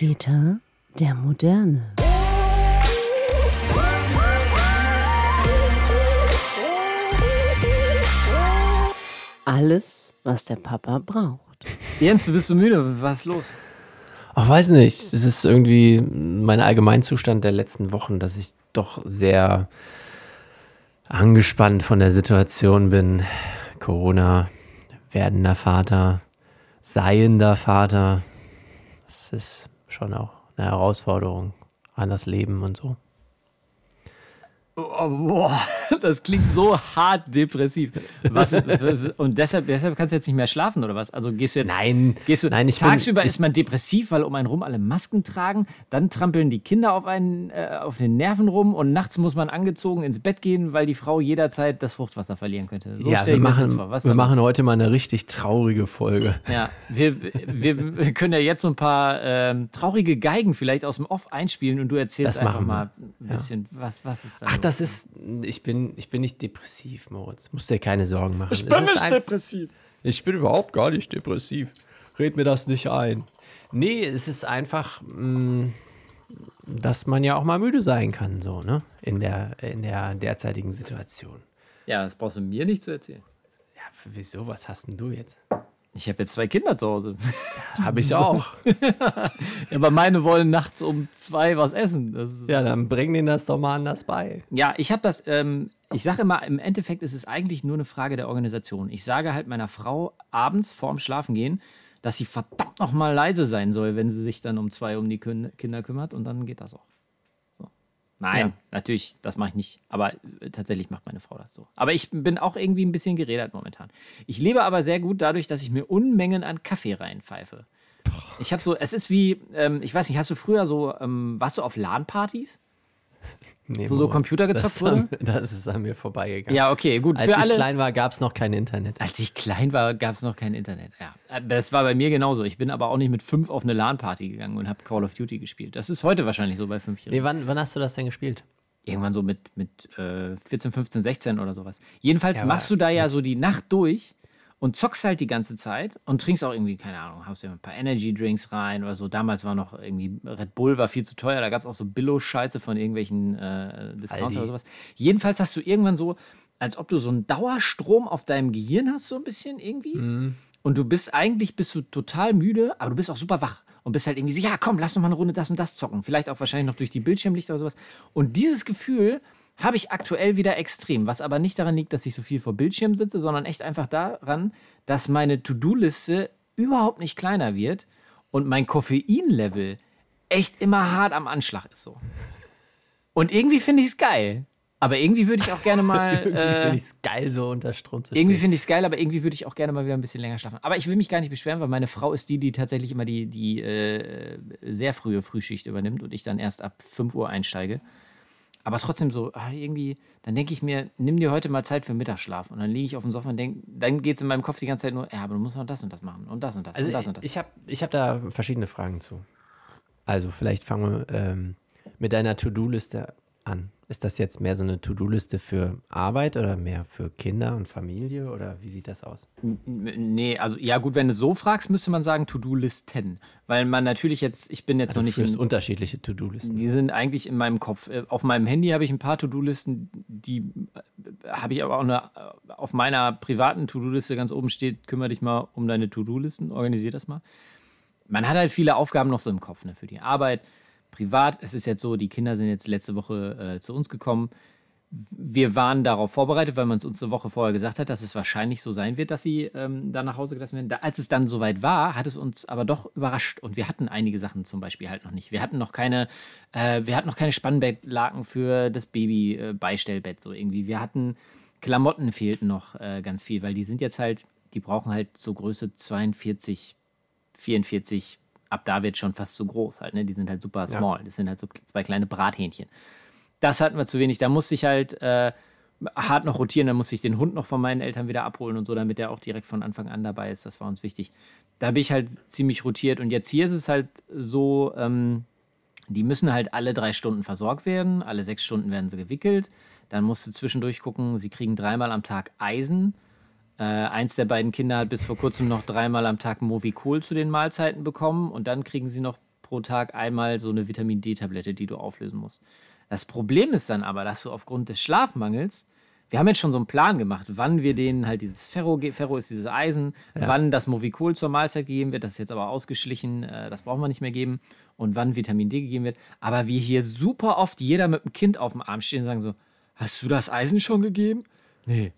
Väter der Moderne. Alles, was der Papa braucht. Jens, du bist so müde. Was ist los? Ach, weiß nicht. Es ist irgendwie mein Allgemeinzustand der letzten Wochen, dass ich doch sehr angespannt von der Situation bin. Corona, werdender Vater, seiender Vater. Das ist schon auch eine Herausforderung an das Leben und so. Oh, boah, das klingt so hart depressiv. Was, und deshalb, deshalb kannst du jetzt nicht mehr schlafen oder was? Also gehst du jetzt. Nein, gehst du, nein, ich tagsüber bin, ich, ist man depressiv, weil um einen rum alle Masken tragen. Dann trampeln die Kinder auf einen äh, auf den Nerven rum und nachts muss man angezogen ins Bett gehen, weil die Frau jederzeit das Fruchtwasser verlieren könnte. So ja, wir machen, wir machen heute mal eine richtig traurige Folge. Ja, wir, wir, wir können ja jetzt so ein paar ähm, traurige Geigen vielleicht aus dem Off einspielen und du erzählst das einfach mal ein bisschen, ja. was, was ist da? Ach, das ist, ich bin, ich bin nicht depressiv, Moritz. Musst dir keine Sorgen machen. Ich bin nicht depressiv. Ich bin überhaupt gar nicht depressiv. Red mir das nicht ein. Nee, es ist einfach, mh, mm, dass man ja auch mal müde sein kann, so, ne? In der, in der derzeitigen Situation. Ja, das brauchst du mir nicht zu erzählen. Ja, wieso? Was hast denn du jetzt? Ich habe jetzt zwei Kinder zu Hause. Habe ich auch. ja, aber meine wollen nachts um zwei was essen. ja, dann bring denen das doch mal anders bei. Ja, ich habe das, ähm, ich sage immer, im Endeffekt ist es eigentlich nur eine Frage der Organisation. Ich sage halt meiner Frau abends vorm Schlafengehen, dass sie verdammt nochmal leise sein soll, wenn sie sich dann um zwei um die Kinder kümmert und dann geht das auch. Nein, ja. natürlich, das mache ich nicht. Aber äh, tatsächlich macht meine Frau das so. Aber ich bin auch irgendwie ein bisschen gerädert momentan. Ich lebe aber sehr gut dadurch, dass ich mir Unmengen an Kaffee reinpfeife. Ich habe so, es ist wie, ähm, ich weiß nicht, hast du früher so, ähm, warst du auf LAN-Partys? Nee, wo so Computer gezockt das wurde? das ist an mir vorbeigegangen. Ja, okay, gut. Als Für ich alle, klein war, gab es noch kein Internet. Als ich klein war, gab es noch kein Internet. Ja, das war bei mir genauso. Ich bin aber auch nicht mit fünf auf eine LAN-Party gegangen und habe Call of Duty gespielt. Das ist heute wahrscheinlich so bei fünfjährigen. Nee, wann, wann hast du das denn gespielt? Irgendwann so mit, mit äh, 14, 15, 16 oder sowas. Jedenfalls ja, machst du da ja so die Nacht durch und zockst halt die ganze Zeit und trinkst auch irgendwie, keine Ahnung, haust dir ein paar Energy Drinks rein oder so. Damals war noch irgendwie Red Bull war viel zu teuer, da gab es auch so Billo-Scheiße von irgendwelchen äh, Discounter oder sowas. Jedenfalls hast du irgendwann so, als ob du so einen Dauerstrom auf deinem Gehirn hast, so ein bisschen irgendwie. Mhm. Und du bist eigentlich bist du total müde, aber du bist auch super wach und bist halt irgendwie so, ja, komm, lass noch mal eine Runde das und das zocken. Vielleicht auch wahrscheinlich noch durch die Bildschirmlichter oder sowas. Und dieses Gefühl habe ich aktuell wieder extrem, was aber nicht daran liegt, dass ich so viel vor Bildschirm sitze, sondern echt einfach daran, dass meine To-Do-Liste überhaupt nicht kleiner wird und mein Koffein-Level echt immer hart am Anschlag ist so. Und irgendwie finde ich es geil. Aber irgendwie würde ich auch gerne mal. irgendwie äh, finde ich es geil, so unter Strom zu stehen. Irgendwie finde ich es geil, aber irgendwie würde ich auch gerne mal wieder ein bisschen länger schlafen. Aber ich will mich gar nicht beschweren, weil meine Frau ist die, die tatsächlich immer die, die äh, sehr frühe Frühschicht übernimmt und ich dann erst ab 5 Uhr einsteige. Aber trotzdem so, ach, irgendwie, dann denke ich mir, nimm dir heute mal Zeit für Mittagsschlaf. Und dann liege ich auf dem Sofa und denke, dann geht es in meinem Kopf die ganze Zeit nur, ja, aber du musst noch das und das machen und das und das also und das und das. Ich habe ich hab da verschiedene Fragen zu. Also vielleicht fangen wir ähm, mit deiner To-Do-Liste an. Ist das jetzt mehr so eine To-Do-Liste für Arbeit oder mehr für Kinder und Familie oder wie sieht das aus? Nee, also ja gut, wenn du so fragst, müsste man sagen To-Do-Listen, weil man natürlich jetzt, ich bin jetzt also noch nicht in unterschiedliche To-Do-Listen. Die sind eigentlich in meinem Kopf. Äh, auf meinem Handy habe ich ein paar To-Do-Listen, die äh, habe ich aber auch eine, äh, auf meiner privaten To-Do-Liste ganz oben steht, kümmere dich mal um deine To-Do-Listen, organisier das mal. Man hat halt viele Aufgaben noch so im Kopf, ne, für die Arbeit privat. Es ist jetzt so, die Kinder sind jetzt letzte Woche äh, zu uns gekommen. Wir waren darauf vorbereitet, weil man es uns eine Woche vorher gesagt hat, dass es wahrscheinlich so sein wird, dass sie ähm, dann nach Hause gelassen werden. Da, als es dann soweit war, hat es uns aber doch überrascht und wir hatten einige Sachen zum Beispiel halt noch nicht. Wir hatten noch keine, äh, wir hatten noch keine Spannbettlaken für das Baby-Beistellbett äh, so irgendwie. Wir hatten Klamotten fehlten noch äh, ganz viel, weil die sind jetzt halt, die brauchen halt so Größe 42, 44 ab da wird schon fast zu groß halt, ne? Die sind halt super small. Ja. Das sind halt so zwei kleine Brathähnchen. Das hatten wir zu wenig. Da musste ich halt äh, hart noch rotieren, da musste ich den Hund noch von meinen Eltern wieder abholen und so, damit der auch direkt von Anfang an dabei ist. Das war uns wichtig. Da bin ich halt ziemlich rotiert. Und jetzt hier ist es halt so, ähm, die müssen halt alle drei Stunden versorgt werden. Alle sechs Stunden werden sie gewickelt. Dann musst du zwischendurch gucken, sie kriegen dreimal am Tag Eisen äh, eins der beiden Kinder hat bis vor kurzem noch dreimal am Tag Movicol zu den Mahlzeiten bekommen und dann kriegen sie noch pro Tag einmal so eine Vitamin D-Tablette, die du auflösen musst. Das Problem ist dann aber, dass du aufgrund des Schlafmangels, wir haben jetzt schon so einen Plan gemacht, wann wir denen halt dieses Ferro, Ferro ist dieses Eisen, wann das Movicol zur Mahlzeit gegeben wird, das ist jetzt aber ausgeschlichen, äh, das brauchen wir nicht mehr geben, und wann Vitamin D gegeben wird. Aber wir hier super oft jeder mit dem Kind auf dem Arm stehen und sagen so, hast du das Eisen schon gegeben? Nee.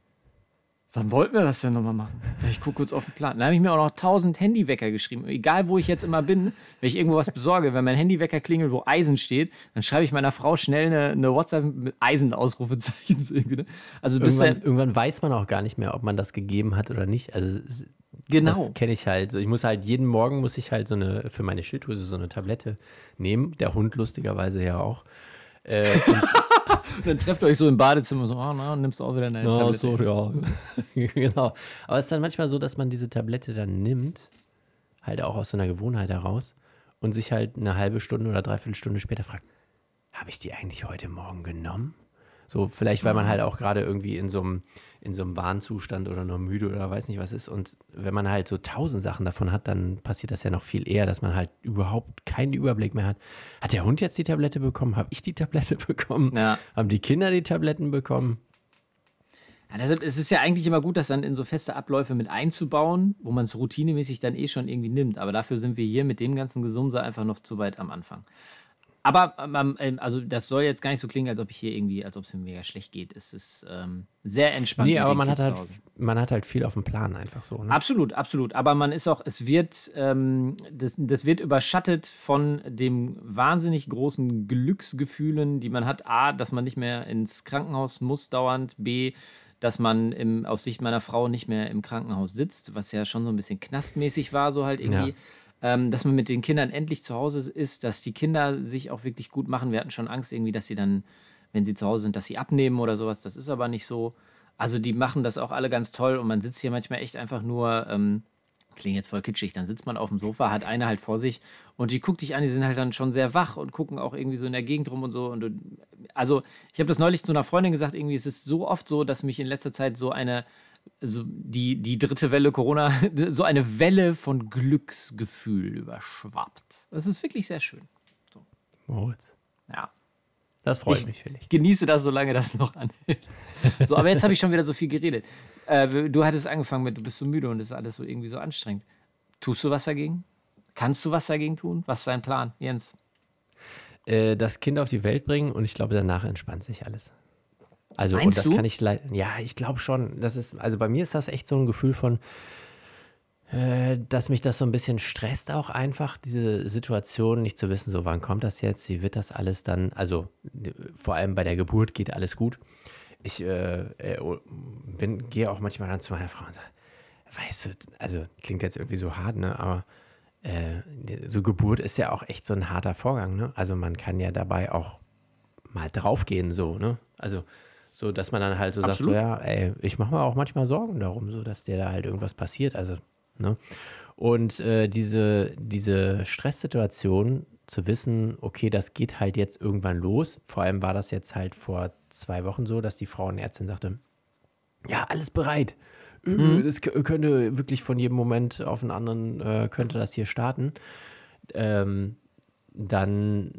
Wann wollten wir das denn nochmal machen? Ich gucke kurz auf den Plan. Dann habe ich mir auch noch 1000 Handywecker geschrieben. Egal, wo ich jetzt immer bin, wenn ich irgendwo was besorge, wenn mein Handywecker klingelt, wo Eisen steht, dann schreibe ich meiner Frau schnell eine, eine WhatsApp mit Eisen-Ausrufezeichen. ne? Also bis Irgendwann, dann, irgendwann weiß man auch gar nicht mehr, ob man das gegeben hat oder nicht. Also genau. das kenne ich halt. So, Ich muss halt jeden Morgen muss ich halt so eine für meine Schilddrüse so eine Tablette nehmen. Der Hund lustigerweise ja auch. Äh, Und dann trefft ihr euch so im Badezimmer so, ah, na, nimmst du auch wieder eine Ja, Tablette. so, ja. genau. Aber es ist dann manchmal so, dass man diese Tablette dann nimmt, halt auch aus so einer Gewohnheit heraus und sich halt eine halbe Stunde oder dreiviertel Stunde später fragt, habe ich die eigentlich heute Morgen genommen? So, vielleicht, weil man halt auch gerade irgendwie in so einem, in so einem Warnzustand oder nur müde oder weiß nicht was ist. Und wenn man halt so tausend Sachen davon hat, dann passiert das ja noch viel eher, dass man halt überhaupt keinen Überblick mehr hat. Hat der Hund jetzt die Tablette bekommen? Habe ich die Tablette bekommen? Ja. Haben die Kinder die Tabletten bekommen? Ja, deshalb ist es ja eigentlich immer gut, das dann in so feste Abläufe mit einzubauen, wo man es routinemäßig dann eh schon irgendwie nimmt. Aber dafür sind wir hier mit dem ganzen Gesumse einfach noch zu weit am Anfang. Aber ähm, ähm, also das soll jetzt gar nicht so klingen, als ob ich hier irgendwie, als ob es mir mega schlecht geht. Es ist ähm, sehr entspannt. Nee, aber man hat, halt, man hat halt viel auf dem Plan einfach so. Ne? Absolut, absolut. Aber man ist auch, es wird, ähm, das, das wird überschattet von dem wahnsinnig großen Glücksgefühlen, die man hat. A, dass man nicht mehr ins Krankenhaus muss dauernd. B, dass man im, aus Sicht meiner Frau nicht mehr im Krankenhaus sitzt, was ja schon so ein bisschen knastmäßig war, so halt irgendwie. Ja. Ähm, dass man mit den Kindern endlich zu Hause ist, dass die Kinder sich auch wirklich gut machen. Wir hatten schon Angst irgendwie, dass sie dann, wenn sie zu Hause sind, dass sie abnehmen oder sowas. Das ist aber nicht so. Also die machen das auch alle ganz toll und man sitzt hier manchmal echt einfach nur, ähm, klingt jetzt voll kitschig, dann sitzt man auf dem Sofa, hat eine halt vor sich und die guckt dich an, die sind halt dann schon sehr wach und gucken auch irgendwie so in der Gegend rum und so. Und also ich habe das neulich zu einer Freundin gesagt, irgendwie es ist so oft so, dass mich in letzter Zeit so eine, so die, die dritte Welle Corona, so eine Welle von Glücksgefühl überschwappt. Das ist wirklich sehr schön. Moritz. Ja. Das freut Ich- mich, finde ich. Ich genieße das, solange das noch anhält. So, aber jetzt habe ich schon wieder so viel geredet. Äh, du hattest angefangen mit, du bist so müde und es ist alles so irgendwie so anstrengend. Tust du was dagegen? Kannst du was dagegen tun? Was ist dein Plan, Jens? Äh, das Kind auf die Welt bringen und ich glaube, danach entspannt sich alles. Also, Meinst und das du? kann ich leider. Ja, ich glaube schon. Das ist, also bei mir ist das echt so ein Gefühl von, äh, dass mich das so ein bisschen stresst auch einfach, diese Situation, nicht zu wissen, so wann kommt das jetzt, wie wird das alles dann, also vor allem bei der Geburt geht alles gut. Ich äh, äh, bin, gehe auch manchmal dann zu meiner Frau und sage, weißt du, also klingt jetzt irgendwie so hart, ne, aber äh, so Geburt ist ja auch echt so ein harter Vorgang, ne? Also man kann ja dabei auch mal draufgehen, so, ne? Also so, dass man dann halt so Absolut. sagt, so, ja, ey, ich mache mir auch manchmal Sorgen darum, so, dass dir da halt irgendwas passiert, also, ne? Und äh, diese, diese Stresssituation zu wissen, okay, das geht halt jetzt irgendwann los. Vor allem war das jetzt halt vor zwei Wochen so, dass die Frauenärztin sagte, ja, alles bereit. Äh, Das k- könnte wirklich von jedem Moment auf den anderen, äh, könnte das hier starten. Ähm, dann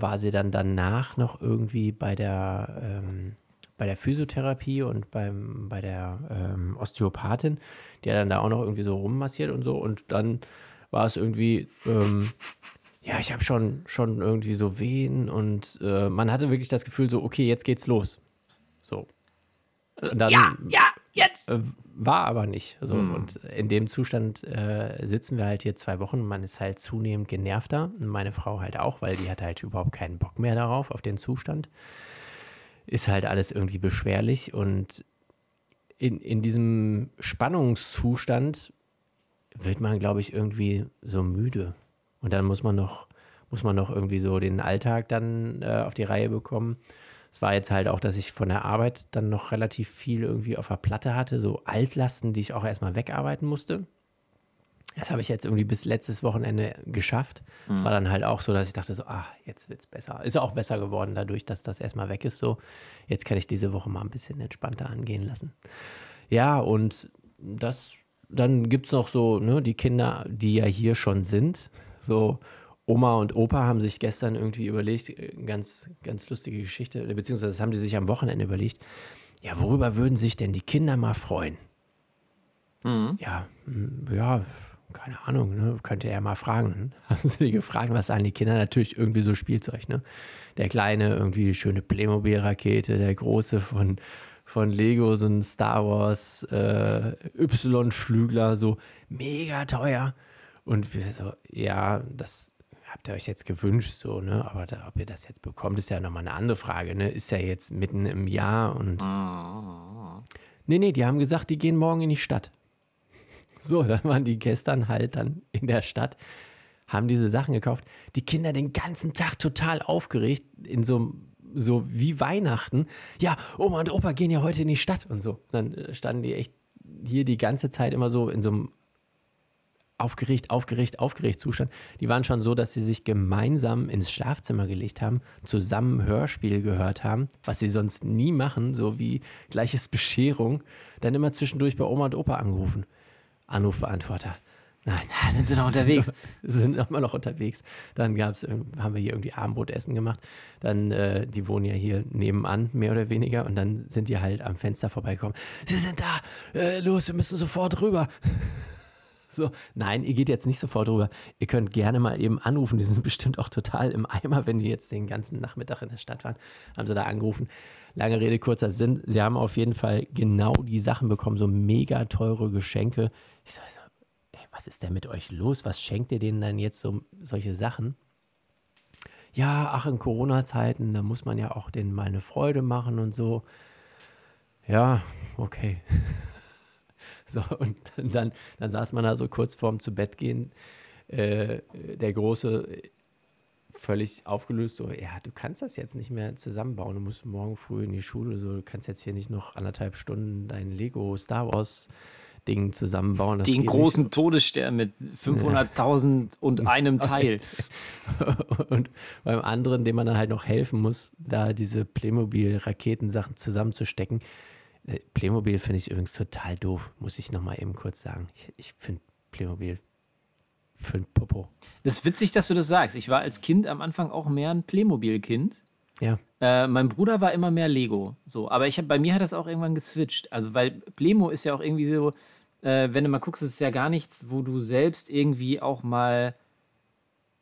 war sie dann danach noch irgendwie bei der, ähm, bei der Physiotherapie und beim, bei der ähm, Osteopathin, die hat dann da auch noch irgendwie so rummassiert und so. Und dann war es irgendwie, ähm, ja, ich habe schon, schon irgendwie so Wehen und äh, man hatte wirklich das Gefühl so, okay, jetzt geht's los. So. Dann, ja, jetzt! äh, War aber nicht. So. Und in dem Zustand äh, sitzen wir halt hier zwei Wochen. Man ist halt zunehmend genervter. Und meine Frau halt auch, weil die hat halt überhaupt keinen Bock mehr darauf, auf den Zustand. Ist halt alles irgendwie beschwerlich. Und in, in diesem Spannungszustand wird man, glaube ich, irgendwie so müde. Und dann muss man noch, muss man noch irgendwie so den Alltag dann äh, auf die Reihe bekommen. Es war jetzt halt auch, dass ich von der Arbeit dann noch relativ viel irgendwie auf der Platte hatte, so Altlasten, die ich auch erstmal wegarbeiten musste. Das habe ich jetzt irgendwie bis letztes Wochenende geschafft. Es war dann halt auch so, dass ich dachte so, ah, jetzt wird's besser. Ist auch besser geworden dadurch, dass das erstmal weg ist so. Jetzt kann ich diese Woche mal ein bisschen entspannter angehen lassen. Ja, und das, dann gibt es noch so, ne, die Kinder, die ja hier schon sind, So, Oma und Opa haben sich gestern irgendwie überlegt, äh, ganz, ganz lustige Geschichte, beziehungsweise das haben die sich am Wochenende überlegt. Ja, worüber würden sich denn die Kinder mal freuen? Ja, hm, ja, keine Ahnung, ne? könnte er mal fragen. Haben sie die gefragt, was sagen die Kinder? Natürlich irgendwie so Spielzeug, ne? Der Kleine irgendwie schöne Playmobil-Rakete, der Große von, von Lego, so ein Star Wars äh, Y-Flügler, so mega teuer. Und wir so, ja, das habt ihr euch jetzt gewünscht, so, ne? Aber da, ob ihr das jetzt bekommt, ist ja nochmal eine andere Frage, ne? Ist ja jetzt mitten im Jahr und. Nee, nee, die haben gesagt, die gehen morgen in die Stadt. So, dann waren die gestern halt dann in der Stadt, haben diese Sachen gekauft. Die Kinder den ganzen Tag total aufgeregt, in so, so wie Weihnachten. Ja, Oma und Opa gehen ja heute in die Stadt und so. Dann standen die echt hier die ganze Zeit immer so in so einem aufgeregt, aufgeregt, aufgeregt Zustand. Die waren schon so, dass sie sich gemeinsam ins Schlafzimmer gelegt haben, zusammen Hörspiel gehört haben, was sie sonst nie machen, so wie gleiches Bescherung. Dann immer zwischendurch bei Oma und Opa angerufen. Anrufbeantworter. Nein, Ah, sind sie noch unterwegs? sind immer noch unterwegs. Dann gab's, haben wir hier irgendwie Abendbrotessen gemacht. Dann, äh, die wohnen ja hier nebenan, mehr oder weniger. Und dann sind die halt am Fenster vorbeigekommen. Sie sind da, äh, los, wir müssen sofort rüber. So, nein, ihr geht jetzt nicht sofort rüber. Ihr könnt gerne mal eben anrufen. Die sind bestimmt auch total im Eimer, wenn die jetzt den ganzen Nachmittag in der Stadt waren. Haben sie da angerufen. Lange Rede, kurzer Sinn. Sie haben auf jeden Fall genau die Sachen bekommen, so mega teure Geschenke. Ich so, ey, was ist denn mit euch los? Was schenkt ihr denen dann jetzt so solche Sachen? Ja, ach, in Corona-Zeiten, da muss man ja auch denen mal eine Freude machen und so. Ja, okay. So, und dann, dann saß man da so kurz vorm zu Bett gehen. Äh, der Große äh, völlig aufgelöst, so, ja, du kannst das jetzt nicht mehr zusammenbauen. Du musst morgen früh in die Schule, so, du kannst jetzt hier nicht noch anderthalb Stunden dein Lego Star Wars Ding zusammenbauen. Das Den großen nicht. Todesstern mit 500.000 und einem Teil. und beim anderen, dem man dann halt noch helfen muss, da diese Playmobil-Raketensachen zusammenzustecken. Äh, Playmobil finde ich übrigens total doof, muss ich nochmal eben kurz sagen. Ich, ich finde Playmobil für ein Popo. Das ist witzig, dass du das sagst. Ich war als Kind am Anfang auch mehr ein Playmobil-Kind. Ja, Äh, mein Bruder war immer mehr Lego. So, aber ich hab, bei mir hat das auch irgendwann geswitcht. Also, weil Plemo ist ja auch irgendwie so, äh, wenn du mal guckst, ist es ja gar nichts, wo du selbst irgendwie auch mal.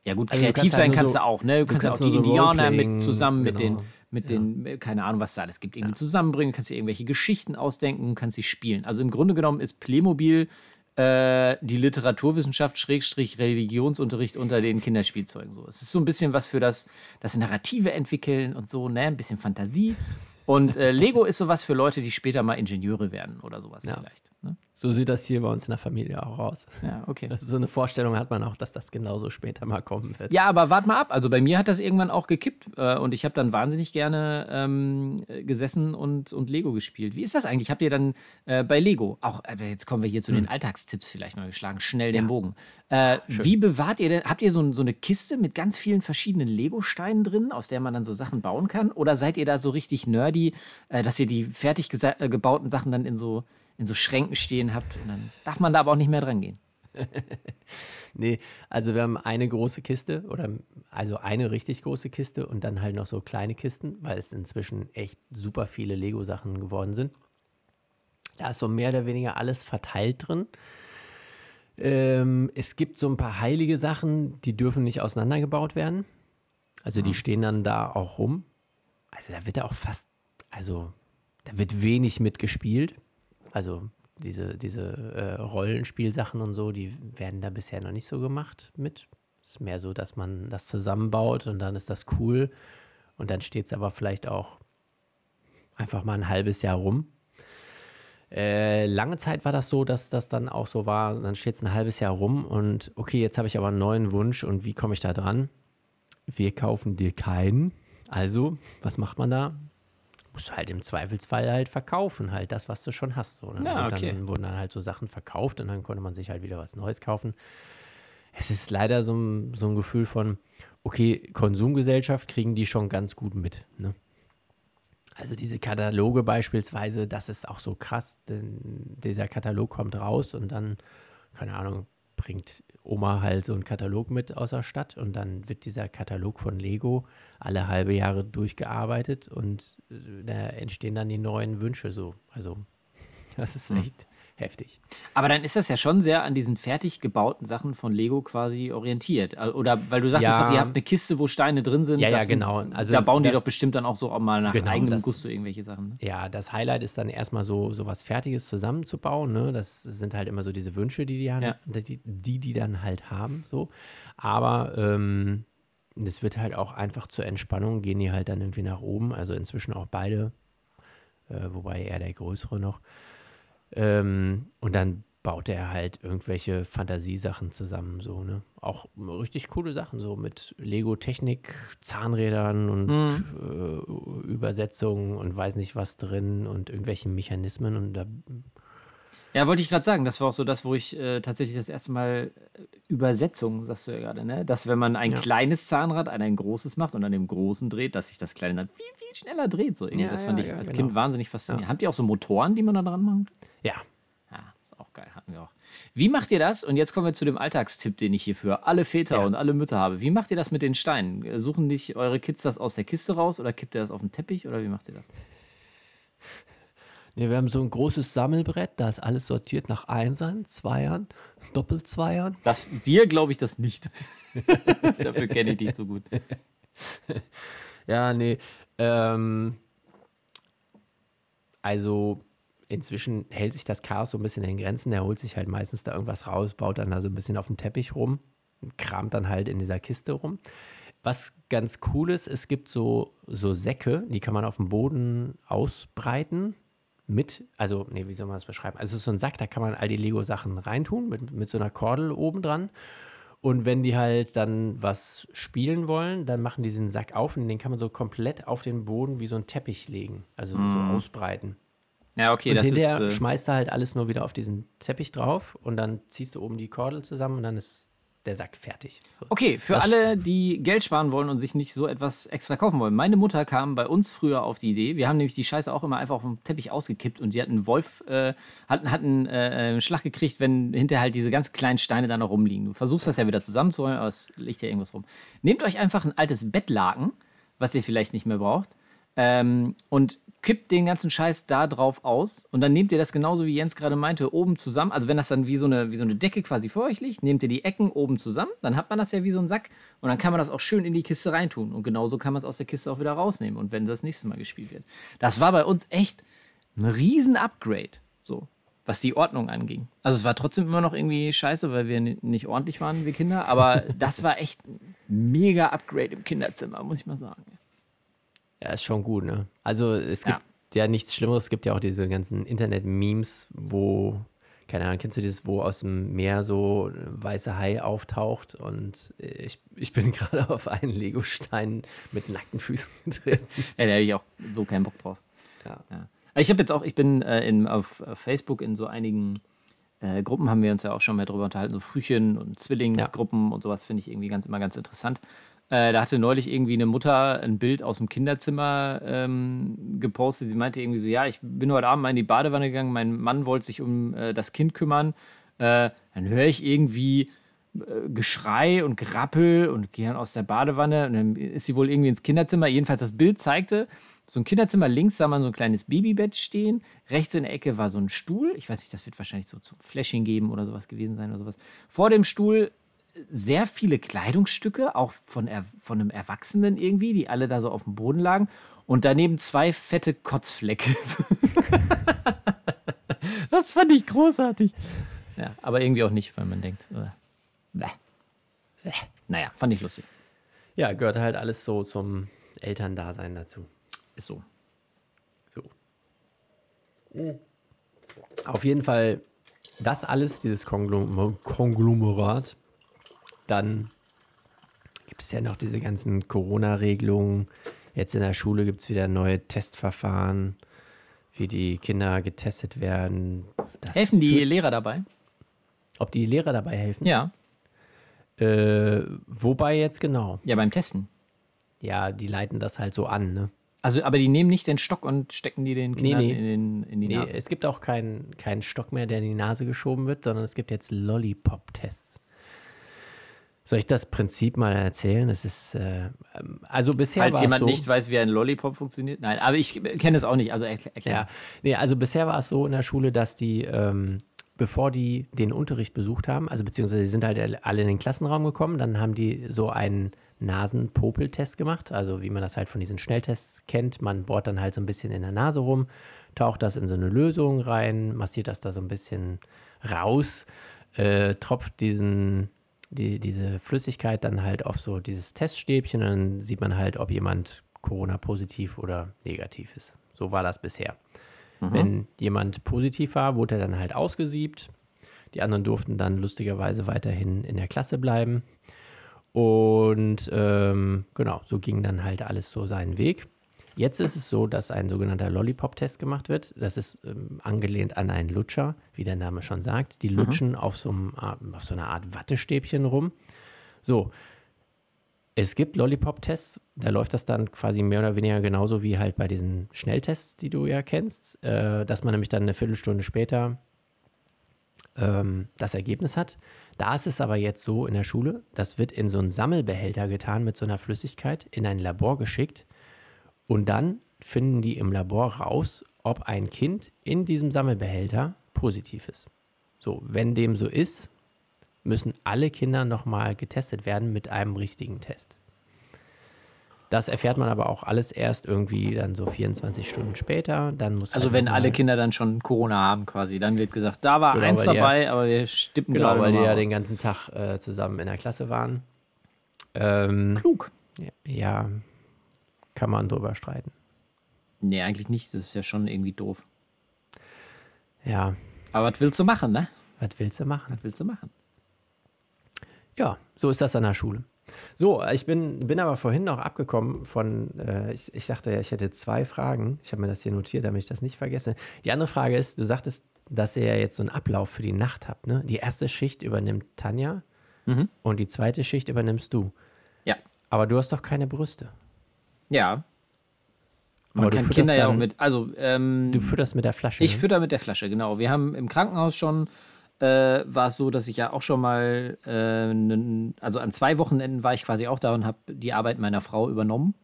Ja, gut, Also kreativ kannst halt sein kannst so- du auch, ne? Du, du kannst ja auch kannst die so Indianer mit zusammen mit genau. den, mit den, äh, keine Ahnung, was da alles gibt, irgendwie zusammenbringen, kannst dir irgendwelche Geschichten ausdenken, kannst sie spielen. Also im Grunde genommen ist Playmobil äh, die Literaturwissenschaft Schrägstrich Religionsunterricht unter den Kinderspielzeugen. So. Es ist so ein bisschen was für das, das Narrative entwickeln und so, ne? Ein bisschen Fantasie. Und äh, Lego ist sowas für Leute, die später mal Ingenieure werden oder sowas Ja. vielleicht. Ne? so sieht das hier bei uns in der Familie auch aus. Ja, okay. So eine Vorstellung hat man auch, dass das genauso später mal kommen wird. Ja, aber wart mal ab. Also bei mir hat das irgendwann auch gekippt äh, und ich habe dann wahnsinnig gerne ähm, äh, gesessen und, und Lego gespielt. Wie ist das eigentlich? Habt ihr dann äh, bei Lego, auch äh, jetzt kommen wir hier zu den Alltagstipps vielleicht mal, wir schlagen schnell den Bogen. Äh, wie bewahrt ihr denn, habt ihr so, so eine Kiste mit ganz vielen verschiedenen Lego-Steinen drin, aus der man dann so Sachen bauen kann? Oder seid ihr da so richtig nerdy, äh, dass ihr die fertig äh, gebauten Sachen dann in so, in so Schränken stehen habt und dann darf man da aber auch nicht mehr dran gehen? Nee, also wir haben eine große Kiste oder also eine richtig große Kiste und dann halt noch so kleine Kisten, weil es inzwischen echt super viele Lego-Sachen geworden sind. Da ist so mehr oder weniger alles verteilt drin. Ähm, es gibt so ein paar heilige Sachen, die dürfen nicht auseinandergebaut werden. Also die stehen dann da auch rum. Also da wird ja auch fast, also da wird wenig mitgespielt. Also diese, diese äh, Rollenspielsachen und so, die werden da bisher noch nicht so gemacht mit. Ist mehr so, dass man das zusammenbaut und dann ist das cool. Und dann steht es aber vielleicht auch einfach mal ein halbes Jahr rum. Äh, lange Zeit war das so, dass das dann auch so war, dann steht es ein halbes Jahr rum und okay, jetzt habe ich aber einen neuen Wunsch und wie komme ich da dran? Wir kaufen dir keinen. Also, was macht man da? Musst du halt im Zweifelsfall halt verkaufen, halt das, was du schon hast. So. Dann, Ja, okay. dann wurden dann halt so Sachen verkauft und dann konnte man sich halt wieder was Neues kaufen. Es ist leider so ein, so ein Gefühl von, okay, Konsumgesellschaft kriegen die schon ganz gut mit. Ne? Also diese Kataloge beispielsweise, das ist auch so krass, denn dieser Katalog kommt raus und dann, keine Ahnung, bringt Oma halt so einen Katalog mit aus der Stadt und dann wird dieser Katalog von Lego alle halbe Jahre durchgearbeitet und äh, da entstehen dann die neuen Wünsche so. Also das ist echt heftig. Aber dann ist das ja schon sehr an diesen fertig gebauten Sachen von Lego quasi orientiert. Oder weil du sagtest Ja. doch, ihr habt eine Kiste, wo Steine drin sind. Ja, ja, das genau. Also da bauen die das- doch bestimmt dann auch so auch mal nach Genau, eigenem das- Gusto irgendwelche Sachen. Ne? Ja, das Highlight ist dann erstmal so, so was Fertiges zusammenzubauen. Ne? Das sind halt immer so diese Wünsche, die die, han- Ja. die, die, die dann halt haben. So. Aber ähm, es wird halt auch einfach zur Entspannung, gehen die halt dann irgendwie nach oben. Also inzwischen auch beide, äh, wobei eher der Größere noch. Ähm, und dann baut er halt irgendwelche Fantasiesachen zusammen, so, ne? Auch richtig coole Sachen, so mit Lego-Technik, Zahnrädern und äh, Übersetzungen und weiß nicht was drin und irgendwelchen Mechanismen und da, Ja, wollte ich gerade sagen, das war auch so das, wo ich äh, tatsächlich das erste Mal äh, Übersetzung, sagst du ja gerade, ne? Dass wenn man ein Ja. kleines Zahnrad an ein großes macht und an dem großen dreht, dass sich das kleine dann viel, viel schneller dreht. So irgendwie. Ja, das fand ja, ich als genau. Kind wahnsinnig faszinierend. Habt ihr auch so Motoren, die man da dran machen kann? Ja, Ja, ist auch geil, hatten wir auch. Wie macht ihr das? Und jetzt kommen wir zu dem Alltagstipp, den ich hier für alle Väter Ja. und alle Mütter habe. Wie macht ihr das mit den Steinen? Suchen nicht eure Kids das aus der Kiste raus oder kippt ihr das auf den Teppich oder wie macht ihr das? Nee, wir haben so ein großes Sammelbrett, da ist alles sortiert nach Einsern, Zweiern, Doppelzweiern. Das, dir glaube ich das nicht. Dafür kenne ich dich so gut. Ja, nee. Ähm, also inzwischen hält sich das Chaos so ein bisschen in Grenzen. Der holt sich halt meistens da irgendwas raus, baut dann da so ein bisschen auf dem Teppich rum, und kramt dann halt in dieser Kiste rum. Was ganz cool ist, es gibt so, so Säcke, die kann man auf dem Boden ausbreiten. Mit, also, nee, wie soll man das beschreiben? Also, es ist so ein Sack, da kann man all die Lego-Sachen reintun, mit, mit so einer Kordel oben dran. Und wenn die halt dann was spielen wollen, dann machen die diesen Sack auf und den kann man so komplett auf den Boden wie so ein Teppich legen. Also so ausbreiten. Ja, okay, und das hinterher ist. Äh, schmeißt du halt alles nur wieder auf diesen Teppich drauf und dann ziehst du oben die Kordel zusammen und dann ist der Sack fertig. So. Okay, für Das- alle, die Geld sparen wollen und sich nicht so etwas extra kaufen wollen. Meine Mutter kam bei uns früher auf die Idee. Wir haben nämlich die Scheiße auch immer einfach auf dem Teppich ausgekippt und die hatten einen Wolf, äh, hatten, hatten äh, einen Schlag gekriegt, wenn hinterher halt diese ganz kleinen Steine da noch rumliegen. Du versuchst das ja wieder zusammenzuholen, aber es liegt ja irgendwas rum. Nehmt euch einfach ein altes Bettlaken, was ihr vielleicht nicht mehr braucht, ähm, und kippt den ganzen Scheiß da drauf aus und dann nehmt ihr das genauso wie Jens gerade meinte, oben zusammen. Also wenn das dann wie so, eine, wie so eine Decke quasi vor euch liegt, nehmt ihr die Ecken oben zusammen, dann hat man das ja wie so ein Sack und dann kann man das auch schön in die Kiste reintun. Und genauso kann man es aus der Kiste auch wieder rausnehmen und wenn das nächste Mal gespielt wird. Das war bei uns echt ein riesen Upgrade, so, was die Ordnung anging. Also es war trotzdem immer noch irgendwie scheiße, weil wir ni- nicht ordentlich waren, wir Kinder, aber das war echt ein mega Upgrade im Kinderzimmer, muss ich mal sagen. Ja, ist schon gut, ne? Also es gibt ja. nichts Schlimmeres. Es gibt ja auch diese ganzen Internet-Memes, wo, keine Ahnung, kennst du das, wo aus dem Meer so ein weißer Hai auftaucht und ich, ich bin gerade auf einen Legostein mit nackten Füßen getreten. Ja, da habe ich auch so keinen Bock drauf. Ja. Ja. Ich habe jetzt auch, ich bin äh, in, auf, auf Facebook in so einigen äh, Gruppen, haben wir uns ja auch schon mal drüber unterhalten, so Frühchen- und Zwillingsgruppen und sowas finde ich irgendwie ganz, immer ganz interessant. Äh, da hatte neulich irgendwie eine Mutter ein Bild aus dem Kinderzimmer ähm, gepostet. Sie meinte irgendwie so: Ja, ich bin heute Abend mal in die Badewanne gegangen, mein Mann wollte sich um äh, das Kind kümmern. Äh, dann höre ich irgendwie äh, Geschrei und Grappel und gehe dann aus der Badewanne und dann ist sie wohl irgendwie ins Kinderzimmer. Jedenfalls das Bild zeigte, so ein Kinderzimmer, links sah man so ein kleines Babybett stehen, rechts in der Ecke war so ein Stuhl. Ich weiß nicht, das wird wahrscheinlich so zum Flashing geben oder sowas gewesen sein oder sowas. Vor dem Stuhl sehr viele Kleidungsstücke, auch von, er, von einem Erwachsenen irgendwie, die alle da so auf dem Boden lagen. Und daneben zwei fette Kotzflecke. das fand ich großartig. Ja, aber irgendwie auch nicht, weil man denkt, äh, bäh. Bäh. naja, fand ich lustig. Ja, gehört halt alles so zum Elterndasein dazu. Ist so. So. Auf jeden Fall das alles, dieses Konglom Konglomerat. Dann gibt es ja noch diese ganzen Corona-Regelungen. Jetzt in der Schule gibt es wieder neue Testverfahren, wie die Kinder getestet werden. Das Helfen die Lehrer dabei? Ob die Lehrer dabei helfen? Ja. Äh, wobei jetzt genau? Ja, beim Testen. Ja, die leiten das halt so an, ne? Also, aber die nehmen nicht den Stock und stecken die den Kindern nee. In, den, in die Nee, Nase. es gibt auch keinen keinen Stock mehr, der in die Nase geschoben wird, sondern es gibt jetzt Lollipop-Tests. Soll ich das Prinzip mal erzählen? Es ist, äh, also bisher Falls war jemand es so, nicht weiß, wie ein Lollipop funktioniert. Nein, aber ich kenne es auch nicht. Also erklär. erklär. Ja, nee, also bisher war es so in der Schule, dass die, ähm, bevor die den Unterricht besucht haben, also beziehungsweise die sind halt alle in den Klassenraum gekommen, dann haben die so einen Nasenpopeltest gemacht, also wie man das halt von diesen Schnelltests kennt. Man bohrt dann halt so ein bisschen in der Nase rum, taucht das in so eine Lösung rein, massiert das da so ein bisschen raus, äh, tropft diesen, die, diese Flüssigkeit dann halt auf so dieses Teststäbchen und dann sieht man halt, ob jemand Corona-positiv oder negativ ist. So war das bisher. Wenn jemand positiv war, wurde er dann halt ausgesiebt. Die anderen durften dann lustigerweise weiterhin in der Klasse bleiben. Und ähm, genau, so ging dann halt alles so seinen Weg. Jetzt ist es so, dass ein sogenannter Lollipop-Test gemacht wird. Das ist ähm, angelehnt an einen Lutscher, wie der Name schon sagt. Die lutschen auf, so einem, Art- auf so einer Art Wattestäbchen rum. So, es gibt Lollipop-Tests, da läuft das dann quasi mehr oder weniger genauso wie halt bei diesen Schnelltests, die du ja kennst, äh, dass man nämlich dann eine Viertelstunde später ähm, das Ergebnis hat. Da ist es aber jetzt so in der Schule, das wird in so einen Sammelbehälter getan mit so einer Flüssigkeit, in ein Labor geschickt und dann finden die im Labor raus, ob ein Kind in diesem Sammelbehälter positiv ist. So, wenn dem so ist, müssen alle Kinder nochmal getestet werden mit einem richtigen Test. Das erfährt man aber auch alles erst irgendwie dann so 24 Stunden später. Dann muss Also wenn alle Kinder dann schon Corona haben quasi, dann wird gesagt, da war Genau, eins die ja- dabei, aber wir stippen Genau, gerade weil die ja mal den aus. ganzen Tag äh, zusammen in der Klasse waren. Ähm, Klug. ja, ja, kann man drüber streiten. Nee, eigentlich nicht. Das ist ja schon irgendwie doof. Ja, Aber was willst du machen, ne? was willst du machen? Was willst du machen? Ja, so ist das an der Schule. So, ich bin, bin aber vorhin noch abgekommen von, äh, ich, ich sagte ja, ich hätte zwei Fragen. Ich habe mir das hier notiert, damit ich das nicht vergesse. Die andere Frage ist, du sagtest, dass ihr ja jetzt so einen Ablauf für die Nacht habt. Ne? Die erste Schicht übernimmt Tanja Mhm. und die zweite Schicht übernimmst du. Ja. Aber du hast doch keine Brüste. Ja. Man kann Kinder ja auch mit. Also, ähm, Du fütterst mit der Flasche. Ich ne? fütter mit der Flasche, genau. Wir haben im Krankenhaus schon, äh, war es so, dass ich ja auch schon mal, äh, nen- also an zwei Wochenenden war ich quasi auch da und habe die Arbeit meiner Frau übernommen,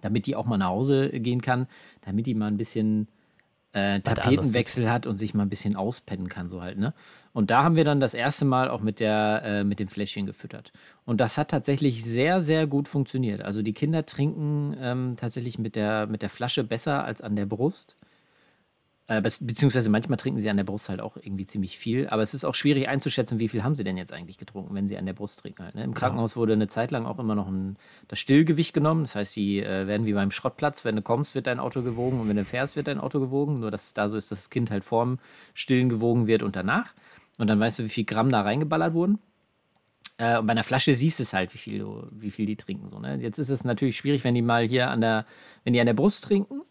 damit die auch mal nach Hause gehen kann, damit die mal ein bisschen äh, Tapetenwechsel hat und sich mal ein bisschen auspennen kann, so halt, ne? Und da haben wir dann das erste Mal auch mit, der, äh, mit dem Fläschchen gefüttert. Und das hat tatsächlich sehr, sehr gut funktioniert. Also die Kinder trinken ähm, tatsächlich mit der, mit der Flasche besser als an der Brust. Äh, beziehungsweise manchmal trinken sie an der Brust halt auch irgendwie ziemlich viel. Aber es ist auch schwierig einzuschätzen, wie viel haben sie denn jetzt eigentlich getrunken, wenn sie an der Brust trinken halt. Ne? Im Krankenhaus wurde eine Zeit lang auch immer noch ein, das Stillgewicht genommen. Das heißt, sie äh, werden wie beim Schrottplatz, wenn du kommst, wird dein Auto gewogen und wenn du fährst, wird dein Auto gewogen. Nur dass es da so ist, dass das Kind halt vorm Stillen gewogen wird und danach. Und dann weißt du, wie viel Gramm da reingeballert wurden. Äh, und bei einer Flasche siehst du es halt, wie viel, wie viel die trinken. So, ne? Jetzt ist es natürlich schwierig, wenn die mal hier an der, wenn die an der Brust trinken,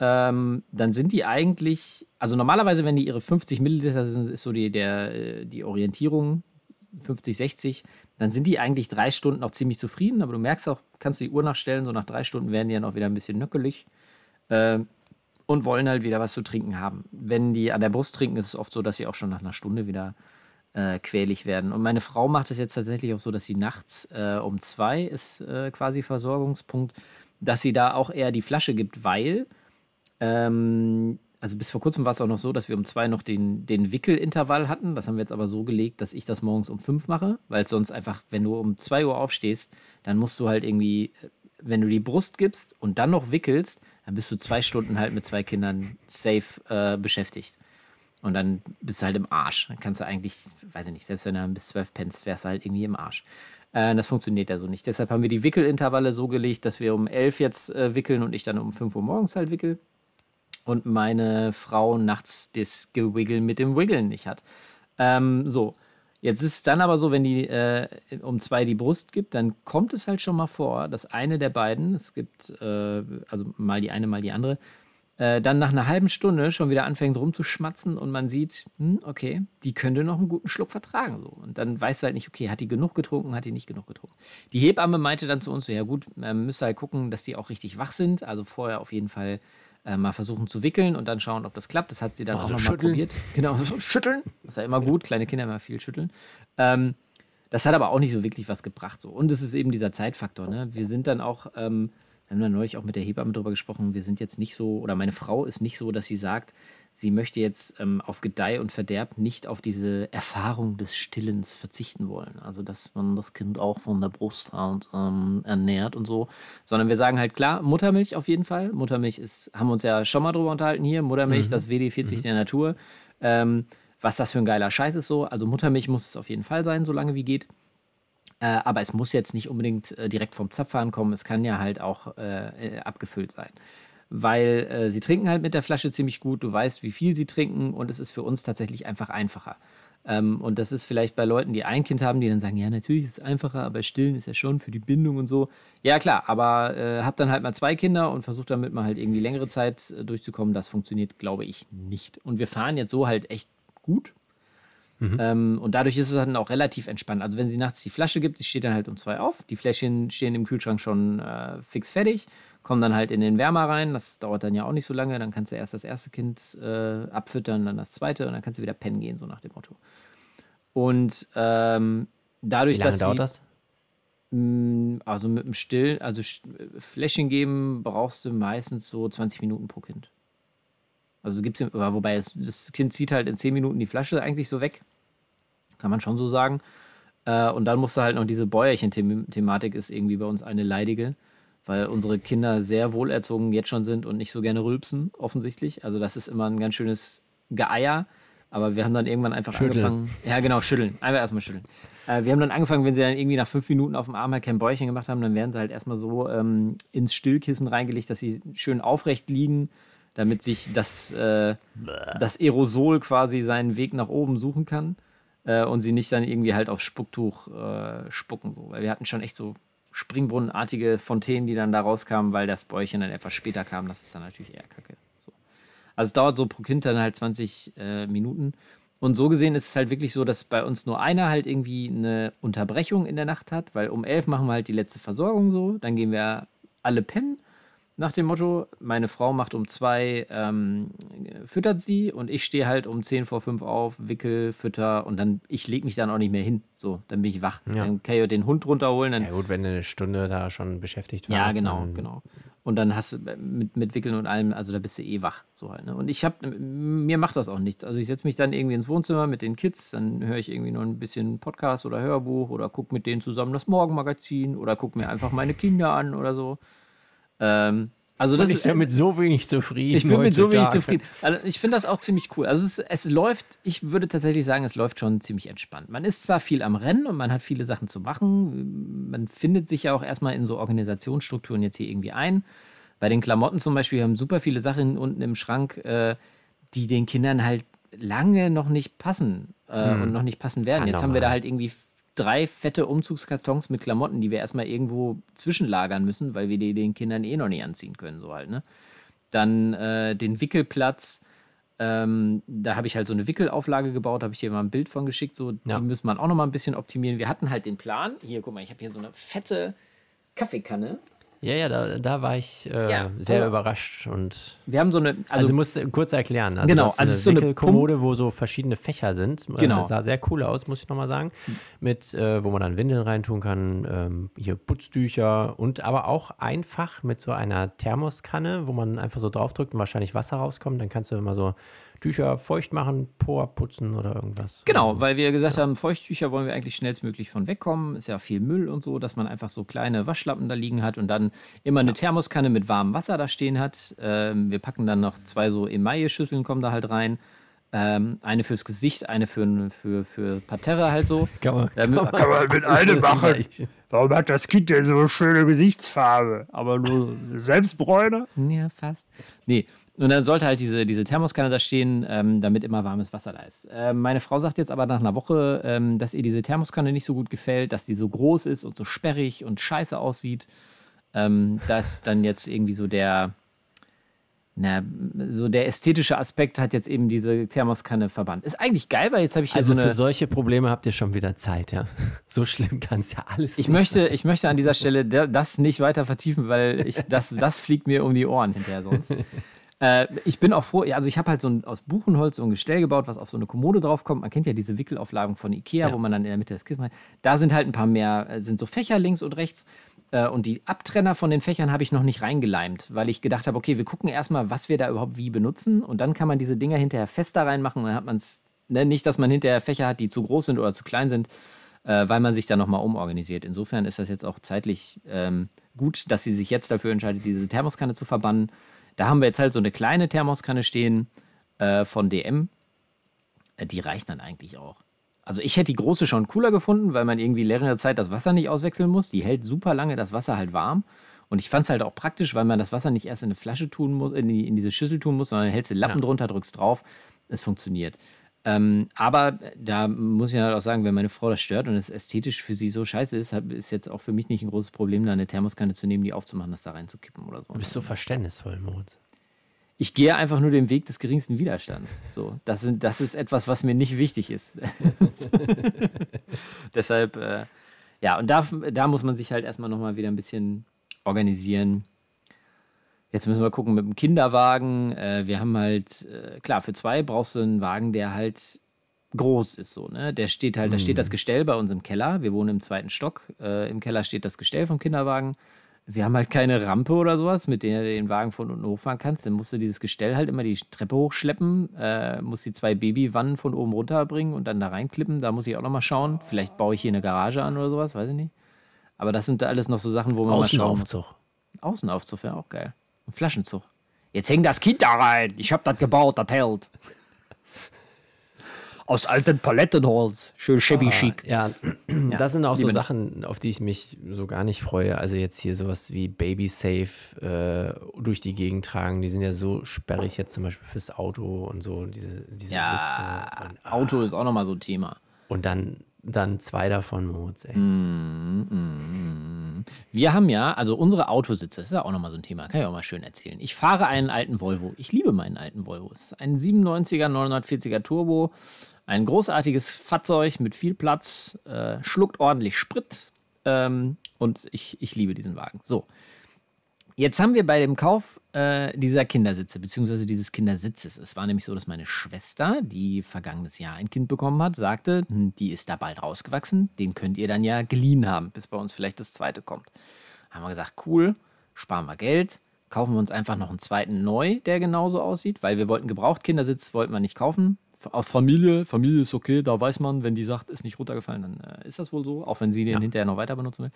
ähm, dann sind die eigentlich, also normalerweise, wenn die ihre 50 Milliliter sind, ist so die, der, äh, die Orientierung 50, 60, dann sind die eigentlich drei Stunden noch ziemlich zufrieden, aber du merkst auch, kannst du die Uhr nachstellen, so nach drei Stunden werden die dann auch wieder ein bisschen nöckelig äh, und wollen halt wieder was zu trinken haben. Wenn die an der Brust trinken, ist es oft so, dass sie auch schon nach einer Stunde wieder äh, quälig werden. Und meine Frau macht es jetzt tatsächlich auch so, dass sie nachts äh, um zwei ist äh, quasi Versorgungspunkt, dass sie da auch eher die Flasche gibt, weil ähm, also bis vor kurzem war es auch noch so, dass wir um zwei noch den, den Wickelintervall hatten. Das haben wir jetzt aber so gelegt, dass ich das morgens um fünf mache, weil sonst einfach, wenn du um zwei Uhr aufstehst, dann musst du halt irgendwie, wenn du die Brust gibst und dann noch wickelst, dann bist du zwei Stunden halt mit zwei Kindern safe äh, beschäftigt. Und dann bist du halt im Arsch. Dann kannst du eigentlich, weiß ich nicht, selbst wenn du dann bis zwölf pennst, wärst du halt irgendwie im Arsch. Äh, das funktioniert ja so nicht. Deshalb haben wir die Wickelintervalle so gelegt, dass wir um elf jetzt äh, wickeln und ich dann um fünf Uhr morgens halt wickel und meine Frau nachts das Gewiggle mit dem Wiggeln nicht hat. Ähm, so, jetzt ist es dann aber so, wenn die äh, um zwei die Brust gibt, dann kommt es halt schon mal vor, dass eine der beiden, es gibt äh, also mal die eine, mal die andere, äh, dann nach einer halben Stunde schon wieder anfängt rumzuschmatzen und man sieht, hm, okay, die könnte noch einen guten Schluck vertragen. Und dann weiß halt nicht, okay, hat die genug getrunken, hat die nicht genug getrunken. Die Hebamme meinte dann zu uns so, ja gut, man müsste halt gucken, dass die auch richtig wach sind. Also vorher auf jeden Fall äh, mal versuchen zu wickeln und dann schauen, ob das klappt. Das hat sie dann Also auch nochmal schütteln. probiert. Genau, so schütteln. Das ist ja immer gut. Kleine Kinder immer viel schütteln. Ähm, das hat aber auch nicht so wirklich was gebracht. So. Und es ist eben dieser Zeitfaktor. Ne? Wir sind dann auch, ähm, wir haben dann neulich auch mit der Hebamme drüber gesprochen, wir sind jetzt nicht so, oder meine Frau ist nicht so, dass sie sagt, sie möchte jetzt ähm, auf Gedeih und Verderb nicht auf diese Erfahrung des Stillens verzichten wollen. Also, dass man das Kind auch von der Brust halt ähm, ernährt und so. Sondern wir sagen halt klar, Muttermilch auf jeden Fall. Muttermilch ist, haben wir uns ja schon mal drüber unterhalten hier. Muttermilch, das WD40 der Natur. Ähm, was das für ein geiler Scheiß ist so. Also Muttermilch muss es auf jeden Fall sein, solange wie geht. Äh, aber es muss jetzt nicht unbedingt äh, direkt vom Zapfhahn kommen. Es kann ja halt auch äh, äh, abgefüllt sein. Weil äh, sie trinken halt mit der Flasche ziemlich gut. Du weißt, wie viel sie trinken und es ist für uns tatsächlich einfach einfacher. Ähm, und das ist vielleicht bei Leuten, die ein Kind haben, die dann sagen, ja, natürlich ist es einfacher, aber stillen ist ja schon für die Bindung und so. Ja, klar, aber äh, hab dann halt mal zwei Kinder und versucht damit mal halt irgendwie längere Zeit äh, durchzukommen. Das funktioniert, glaube ich, nicht. Und wir fahren jetzt so halt echt gut. Ähm, und dadurch ist es dann auch relativ entspannt. Also wenn sie nachts die Flasche gibt, die steht dann halt um zwei auf. Die Fläschchen stehen im Kühlschrank schon äh, fix fertig, kommen dann halt in den Wärmer rein. Das dauert dann ja auch nicht so lange. Dann kannst du erst das erste Kind äh, abfüttern, dann das zweite und dann kannst du wieder pennen gehen, so nach dem Motto. Und ähm, dadurch, Wie lange dass dauert sie, das? mh, also mit dem Still, also Sch- Fläschchen geben brauchst du meistens so 20 Minuten pro Kind. Also gibt's, aber wobei es, das Kind zieht halt in 10 Minuten die Flasche eigentlich so weg. Kann man schon so sagen. Äh, und dann musst du halt noch diese Bäuerchen-Thematik ist irgendwie bei uns eine leidige, weil unsere Kinder sehr wohlerzogen jetzt schon sind und nicht so gerne rülpsen, offensichtlich. Also das ist immer ein ganz schönes Geeier. Aber wir haben dann irgendwann einfach Schütteln. angefangen. Ja, genau, schütteln. Einfach erstmal schütteln. Äh, wir haben dann angefangen, wenn sie dann irgendwie nach fünf Minuten auf dem Arm halt kein Bäuerchen gemacht haben, dann werden sie halt erstmal so ähm, ins Stillkissen reingelegt, dass sie schön aufrecht liegen, damit sich das, äh, das Aerosol quasi seinen Weg nach oben suchen kann äh, und sie nicht dann irgendwie halt aufs Spucktuch äh, spucken. So. Weil wir hatten schon echt so Springbrunnenartige Fontänen, die dann da rauskamen, weil das Bäuerchen dann etwas später kam. Das ist dann natürlich eher kacke. So. Also es dauert so pro Kind dann halt 20 äh, Minuten. Und so gesehen ist es halt wirklich so, dass bei uns nur einer halt irgendwie eine Unterbrechung in der Nacht hat, weil um elf machen wir halt die letzte Versorgung so. Dann gehen wir alle pennen. Nach dem Motto, meine Frau macht um zwei, ähm, füttert sie und ich stehe halt um zehn vor fünf auf, wickel, fütter und dann, ich lege mich dann auch nicht mehr hin. So, dann bin ich wach. Ja. Dann kann ich den Hund runterholen, dann Ja gut, wenn du eine Stunde da schon beschäftigt warst. ja, genau, genau. Und dann hast du mit, mit Wickeln und allem, also da bist du eh wach. So halt, ne? Und ich habe, mir macht das auch nichts. Also ich setze mich dann irgendwie ins Wohnzimmer mit den Kids, dann höre ich irgendwie noch ein bisschen Podcast oder Hörbuch oder gucke mit denen zusammen das Morgenmagazin oder gucke mir einfach meine Kinder an oder so. Ähm, also das Das ist ja mit so wenig zufrieden. ich bin mit so wenig heutzutage. zufrieden. Also ich finde das auch ziemlich cool. Also es, es läuft, ich würde tatsächlich sagen, es läuft schon ziemlich entspannt. Man ist zwar viel am Rennen und man hat viele Sachen zu machen. Man findet sich ja auch erstmal in so Organisationsstrukturen jetzt hier irgendwie ein. Bei den Klamotten zum Beispiel wir haben super viele Sachen unten im Schrank, äh, die den Kindern halt lange noch nicht passen äh, und noch nicht passen werden. Jetzt haben wir da halt irgendwie drei fette Umzugskartons mit Klamotten, die wir erstmal irgendwo zwischenlagern müssen, weil wir die den Kindern eh noch nicht anziehen können, so halt, ne? Dann äh, den Wickelplatz. Ähm, da habe ich halt so eine Wickelauflage gebaut, habe ich dir mal ein Bild von geschickt. So, Ja. die müssen man auch noch mal ein bisschen optimieren. Wir hatten halt den Plan. Hier, guck mal, ich habe hier so eine fette Kaffeekanne. Ja, ja, da, da war ich äh, Ja, sehr überrascht und Wir haben so eine, also, also, musst kurz erklären. Also Genau, das ist also eine es ist so eine Wickelkommode, wo so verschiedene Fächer sind. Äh, Genau. sah sehr cool aus, muss ich nochmal sagen. Mit, äh, wo man dann Windeln reintun kann, ähm, hier Putztücher und aber auch einfach mit so einer Thermoskanne, wo man einfach so draufdrückt und wahrscheinlich Wasser rauskommt. Dann kannst du immer so Tücher feucht machen, Po abputzen oder irgendwas. Genau, weil wir gesagt haben, Feuchttücher wollen wir eigentlich schnellstmöglich von wegkommen. Ist ja viel Müll und so, dass man einfach so kleine Waschlappen da liegen hat und dann immer eine Thermoskanne mit warmem Wasser da stehen hat. Ähm, wir packen dann noch zwei so Emaille-Schüsseln, kommen da halt rein. Ähm, eine fürs Gesicht, eine für, für, für Parterre halt so. Kann man, Damit- Kann man mit einem machen. Warum hat das Kind denn so eine schöne Gesichtsfarbe? Aber nur Selbstbräune? Ja, fast. Nee. Und dann sollte halt diese, diese Thermoskanne da stehen, ähm, damit immer warmes Wasser da ist. Ähm, meine Frau sagt jetzt aber nach einer Woche, ähm, dass ihr diese Thermoskanne nicht so gut gefällt, dass die so groß ist und so sperrig und scheiße aussieht. Ähm, dass dann jetzt irgendwie so der, na, so der ästhetische Aspekt hat jetzt eben diese Thermoskanne verbannt. Ist eigentlich geil, weil jetzt habe ich hier Also so eine. für solche Probleme habt ihr schon wieder Zeit, ja. So schlimm kann es ja alles Ich nicht möchte, ich möchte an dieser Stelle das nicht weiter vertiefen, weil ich, das, das fliegt mir um die Ohren hinterher sonst. Äh, ich bin auch froh, also ich habe halt so ein, aus Buchenholz so ein Gestell gebaut, was auf so eine Kommode draufkommt. Man kennt ja diese Wickelauflagen von Ikea, Ja. wo man dann in der Mitte das Kissen hat. Da sind halt ein paar mehr, äh, sind so Fächer links und rechts. Äh, und die Abtrenner von den Fächern habe ich noch nicht reingeleimt, weil ich gedacht habe, okay, wir gucken erstmal, was wir da überhaupt wie benutzen. Und dann kann man diese Dinger hinterher fester reinmachen. Dann hat man es, ne, nicht, dass man hinterher Fächer hat, die zu groß sind oder zu klein sind äh, weil man sich dann nochmal umorganisiert. Insofern ist das jetzt auch zeitlich ähm, gut, dass sie sich jetzt dafür entscheidet, diese Thermoskanne zu verbannen. Da haben wir jetzt halt so eine kleine Thermoskanne stehen äh, von DM. Äh, die reicht dann eigentlich auch. Also ich hätte die große schon cooler gefunden, weil man irgendwie längere Zeit das Wasser nicht auswechseln muss. Die hält super lange das Wasser halt warm. Und ich fand es halt auch praktisch, weil man das Wasser nicht erst in eine Flasche tun muss, in, die, in diese Schüssel tun muss, sondern hältst den Lappen drunter, drückst drauf. Es funktioniert. Ähm, aber da muss ich halt auch sagen, wenn meine Frau das stört und es ästhetisch für sie so scheiße ist, ist jetzt auch für mich nicht ein großes Problem, da eine Thermoskanne zu nehmen, die aufzumachen, das da reinzukippen oder so. Du bist so verständnisvoll, Moritz. Ich gehe einfach nur den Weg des geringsten Widerstands. So, das, sind, das ist etwas, was mir nicht wichtig ist. Deshalb, äh, ja, und da, da muss man sich halt erstmal nochmal wieder ein bisschen organisieren. Jetzt müssen wir gucken mit dem Kinderwagen. Äh, wir haben halt, äh, klar, für zwei brauchst du einen Wagen, der halt groß ist so, ne? Der steht halt, da steht das Gestell bei uns im Keller. Wir wohnen im zweiten Stock. Äh, Im Keller steht das Gestell vom Kinderwagen. Wir haben halt keine Rampe oder sowas, mit der du den Wagen von unten hochfahren kannst. Dann musst du dieses Gestell halt immer die Treppe hochschleppen, äh, musst die zwei Babywannen von oben runterbringen und dann da reinklippen. Da muss ich auch nochmal schauen. Vielleicht baue ich hier eine Garage an oder sowas, weiß ich nicht. Aber das sind da alles noch so Sachen, wo man mal schauen. Außenaufzug. Außenaufzug wäre auch geil. Ein Flaschenzug. Jetzt hängt das Kind da rein. Ich hab das gebaut, das hält. Aus alten Palettenholz. Schön shabby chic. Ja, das sind auch so Sachen, auf die ich mich so gar nicht freue. Also jetzt hier sowas wie Baby Safe äh, durch die Gegend tragen, die sind ja so sperrig jetzt zum Beispiel fürs Auto und so, diese, diese Ja, Sitze. Und, ah, Auto ist auch nochmal so ein Thema. und dann, dann zwei davon Moritz, ey. Wir haben ja, also unsere Autositze, ist ja auch nochmal so ein Thema, kann ich auch mal schön erzählen. Ich fahre einen alten Volvo. Ich liebe meinen alten Volvo. Es ist ein 97er, 940er Turbo. Ein großartiges Fahrzeug mit viel Platz, äh, schluckt ordentlich Sprit. Ähm, und ich, ich liebe diesen Wagen. So. Jetzt haben wir bei dem Kauf äh, dieser Kindersitze, beziehungsweise dieses Kindersitzes, es war nämlich so, dass meine Schwester, die vergangenes Jahr ein Kind bekommen hat, sagte, hm, die ist da bald rausgewachsen, den könnt ihr dann ja geliehen haben, bis bei uns vielleicht das zweite kommt. Haben wir gesagt, cool, sparen wir Geld, kaufen wir uns einfach noch einen zweiten neu, der genauso aussieht, weil wir wollten Gebrauchtkindersitz, wollten wir nicht kaufen. Aus Familie, Familie ist okay, da weiß man, wenn die sagt, ist nicht runtergefallen, dann äh, ist das wohl so, auch wenn sie den hinterher noch weiter benutzen will.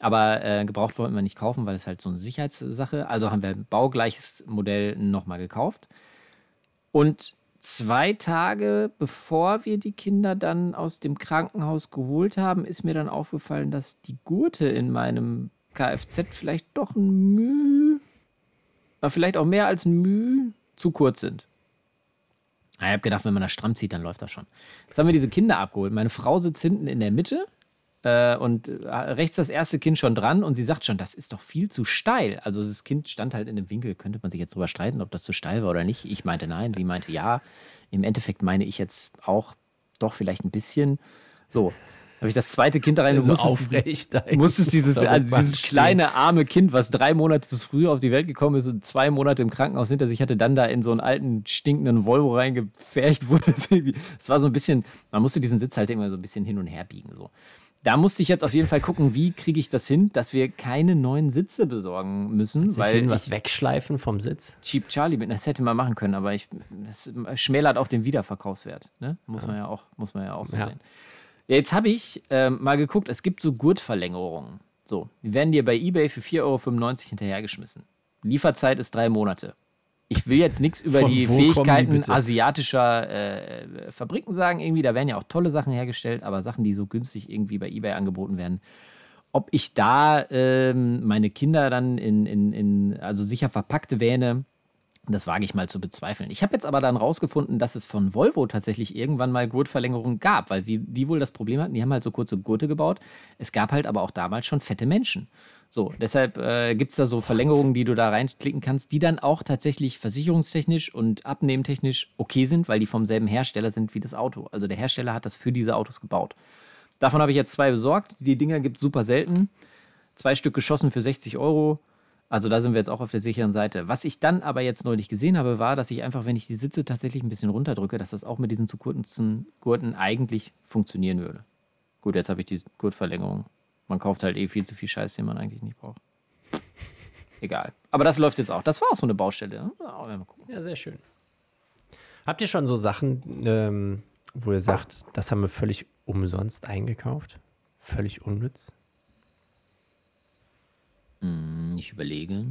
Aber äh, gebraucht wollten wir nicht kaufen, weil es halt so eine Sicherheitssache. Also haben wir ein baugleiches Modell nochmal gekauft. Und zwei Tage bevor wir die Kinder dann aus dem Krankenhaus geholt haben, ist mir dann aufgefallen, dass die Gurte in meinem Kfz vielleicht doch ein Mühe, vielleicht auch mehr als ein Mühe zu kurz sind. Ah, Ich habe gedacht, wenn man das stramm zieht, dann läuft das schon. Jetzt haben wir diese Kinder abgeholt. Meine Frau sitzt hinten in der Mitte äh, und äh, rechts das erste Kind schon dran und sie sagt schon, das ist doch viel zu steil. Also das Kind stand halt in dem Winkel, könnte man sich jetzt drüber streiten, ob das zu steil war oder nicht. Ich meinte nein, sie meinte ja. Im Endeffekt meine ich jetzt auch doch vielleicht ein bisschen. So, habe ich das zweite Kind da rein. Du so musstest- aufrecht. Musstest dieses, Da also dieses kleine arme Kind, was drei Monate zu früh auf die Welt gekommen ist und zwei Monate im Krankenhaus hinter sich hatte, dann da in so einen alten, stinkenden Volvo reingepfercht wurde. Das war so ein bisschen, man musste diesen Sitz halt immer so ein bisschen hin und her biegen. So. Da musste ich jetzt auf jeden Fall gucken, wie kriege ich das hin, dass wir keine neuen Sitze besorgen müssen, Weil weil was wegschleifen vom Sitz. Cheap Charlie. Das hätte man machen können, aber ich, das schmälert auch den Wiederverkaufswert. Ne? Muss man ja auch, muss man ja auch so Ja. sehen. Ja, jetzt habe ich ähm, mal geguckt, es gibt so Gurtverlängerungen. So, die werden dir bei eBay für 4,95 Euro hinterhergeschmissen. Lieferzeit ist drei Monate. Ich will jetzt nichts über Von die die Fähigkeiten bitte? asiatischer äh, Fabriken sagen. Irgendwie, da werden ja auch tolle Sachen hergestellt, aber Sachen, die so günstig irgendwie bei eBay angeboten werden. Ob ich da ähm, meine Kinder dann in, in, in, also sicher verpackte Wähne Das wage ich mal zu bezweifeln. Ich habe jetzt aber dann rausgefunden, dass es von Volvo tatsächlich irgendwann mal Gurtverlängerungen gab, weil die wohl das Problem hatten, die haben halt so kurze Gurte gebaut. Es gab halt aber auch damals schon fette Menschen. So, deshalb äh, gibt es da so Verlängerungen, die du da reinklicken kannst, die dann auch tatsächlich versicherungstechnisch und abnehmtechnisch okay sind, weil die vom selben Hersteller sind wie das Auto. Also der Hersteller hat das für diese Autos gebaut. Davon habe ich jetzt zwei besorgt. Die Dinger gibt es super selten. Zwei Stück geschossen für 60 Euro. Also da sind wir jetzt auch auf der sicheren Seite. Was ich dann aber jetzt neulich gesehen habe, war, dass ich einfach, wenn ich die Sitze tatsächlich ein bisschen runterdrücke, dass das auch mit diesen zu kurzen Gurten eigentlich funktionieren würde. Gut, jetzt habe ich die Gurtverlängerung. Man kauft halt eh viel zu viel Scheiß, den man eigentlich nicht braucht. Egal. Aber das läuft jetzt auch. Das war auch so eine Baustelle. Ne? Ja, ja sehr schön. Habt ihr schon so Sachen, ähm, wo ihr sagt, das haben wir völlig umsonst eingekauft? Völlig unnütz? Hm, ich überlege.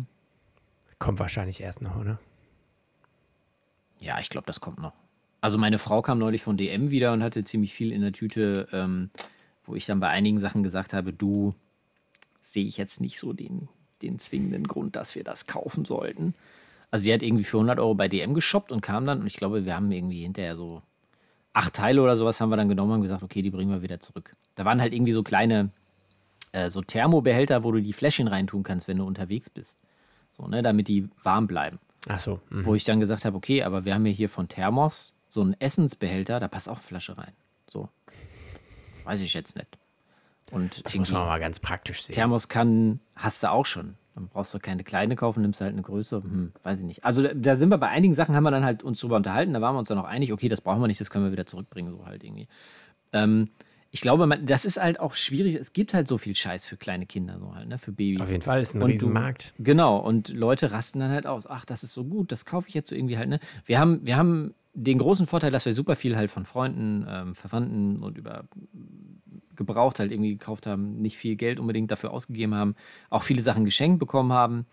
Kommt wahrscheinlich erst noch, oder? Ja, ich glaube, das kommt noch. Also meine Frau kam neulich von DM wieder und hatte ziemlich viel in der Tüte, ähm, wo ich dann bei einigen Sachen gesagt habe, du sehe ich jetzt nicht so den, den zwingenden Grund, dass wir das kaufen sollten. Also die hat irgendwie für 100 Euro bei DM geshoppt und kam dann und ich glaube, wir haben irgendwie hinterher so acht Teile oder sowas haben wir dann genommen und gesagt, okay, die bringen wir wieder zurück. Da waren halt irgendwie so kleine äh, so Thermobehälter, wo du die Fläschchen reintun kannst, wenn du unterwegs bist. So, ne, damit die warm bleiben. Ach so. Mh. Wo ich dann gesagt habe, okay, aber wir haben ja hier von Thermos so einen Essensbehälter, da passt auch eine Flasche rein. So. Weiß ich jetzt nicht. Und das muss man mal ganz praktisch sehen. Thermos kann, hast du auch schon. Dann brauchst du keine kleine kaufen, nimmst halt eine größere. Hm, weiß ich nicht. Also da, da, sind wir bei einigen Sachen, haben wir dann halt uns drüber unterhalten. Da waren wir uns dann auch einig, okay, das brauchen wir nicht, das können wir wieder zurückbringen, so halt irgendwie. Ähm, ich glaube, man, das ist halt auch schwierig. Es gibt halt so viel Scheiß für kleine Kinder, so halt, ne, für Babys. Auf jeden Fall ist ein und Riesenmarkt. Du, genau, und Leute rasten dann halt aus. Ach, das ist so gut, das kaufe ich jetzt so irgendwie halt, ne? Wir haben, wir haben den großen Vorteil, dass wir super viel halt von Freunden, ähm, Verwandten und über gebraucht halt irgendwie gekauft haben, nicht viel Geld unbedingt dafür ausgegeben haben, auch viele Sachen geschenkt bekommen haben.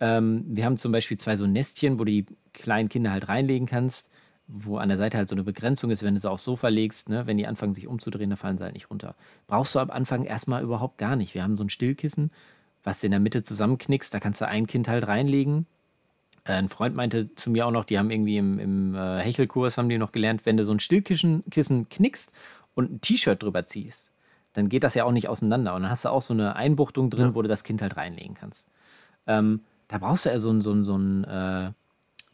Ähm, wir haben zum Beispiel zwei so Nestchen, wo du die kleinen Kinder halt reinlegen kannst wo an der Seite halt so eine Begrenzung ist, wenn du sie aufs Sofa legst, ne, wenn die anfangen sich umzudrehen, dann fallen sie halt nicht runter. Brauchst du am Anfang erstmal überhaupt gar nicht. Wir haben so ein Stillkissen, was du in der Mitte zusammenknickst, da kannst du ein Kind halt reinlegen. Äh, ein Freund meinte zu mir auch noch, die haben irgendwie im, im äh, Hechelkurs, haben die noch gelernt, wenn du so ein Stillkissen Kissen knickst und ein T-Shirt drüber ziehst, dann geht das ja auch nicht auseinander. Und dann hast du auch so eine Einbuchtung drin, ja. wo du das Kind halt reinlegen kannst. Ähm, da brauchst du ja so ein, so ein, so ein äh,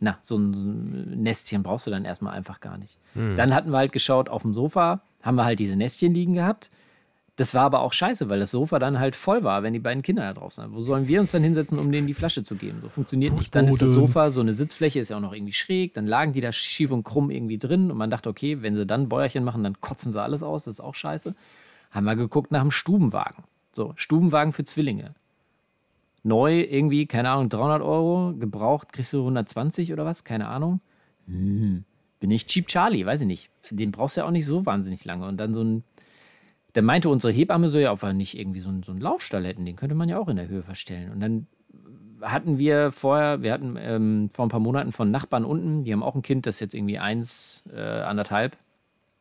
na, so ein Nestchen brauchst du dann erstmal einfach gar nicht. Hm. Dann hatten wir halt geschaut, auf dem Sofa haben wir halt diese Nestchen liegen gehabt. Das war aber auch scheiße, weil das Sofa dann halt voll war, wenn die beiden Kinder da drauf sind. Wo sollen wir uns dann hinsetzen, um denen die Flasche zu geben? So funktioniert nicht. Dann ist das Sofa, so eine Sitzfläche ist ja auch noch irgendwie schräg. Dann lagen die da schief und krumm irgendwie drin und man dachte, okay, wenn sie dann Bäuerchen machen, dann kotzen sie alles aus. Das ist auch scheiße. Haben wir geguckt nach einem Stubenwagen. So, Stubenwagen für Zwillinge neu irgendwie, keine Ahnung, 300 Euro, gebraucht kriegst du 120 oder was, keine Ahnung. Hm. Bin ich Cheap Charlie, weiß ich nicht. Den brauchst du ja auch nicht so wahnsinnig lange. Und dann so ein, dann meinte unsere Hebamme so, ja, ob wir nicht irgendwie so, ein, so einen Laufstall hätten, den könnte man ja auch in der Höhe verstellen. Und dann hatten wir vorher, wir hatten ähm, vor ein paar Monaten von Nachbarn unten, die haben auch ein Kind, das ist jetzt irgendwie eins, äh, anderthalb.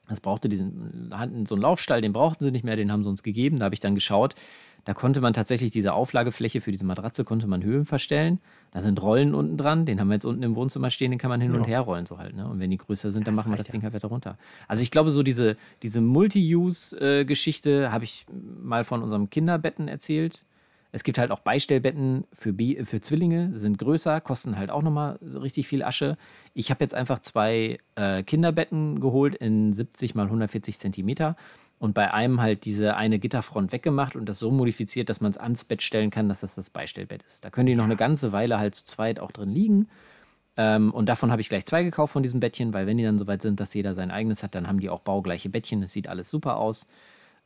Das brauchte diesen, hatten so einen Laufstall, den brauchten sie nicht mehr, den haben sie uns gegeben. Da habe ich dann geschaut, da konnte man tatsächlich diese Auflagefläche für diese Matratze konnte man Höhen verstellen. Da sind Rollen unten dran, den haben wir jetzt unten im Wohnzimmer stehen, den kann man hin ja. und her rollen so halt. Ne? Und wenn die größer sind, dann das machen wir das. Ding halt wieder runter. Also ich glaube, so diese, diese Multi-Use-Geschichte habe ich mal von unserem Kinderbetten erzählt. Es gibt halt auch Beistellbetten für, B für Zwillinge, sind größer, kosten halt auch nochmal richtig viel Asche. Ich habe jetzt einfach zwei äh, Kinderbetten geholt in 70 mal 140 Zentimeter und bei einem halt diese eine Gitterfront weggemacht und das so modifiziert, dass man es ans Bett stellen kann, dass das das Beistellbett ist. Da können die noch eine ganze Weile halt zu zweit auch drin liegen. Ähm, und davon habe ich gleich zwei gekauft von diesem Bettchen, weil wenn die dann soweit sind, dass jeder sein eigenes hat, dann haben die auch baugleiche Bettchen. Es sieht alles super aus.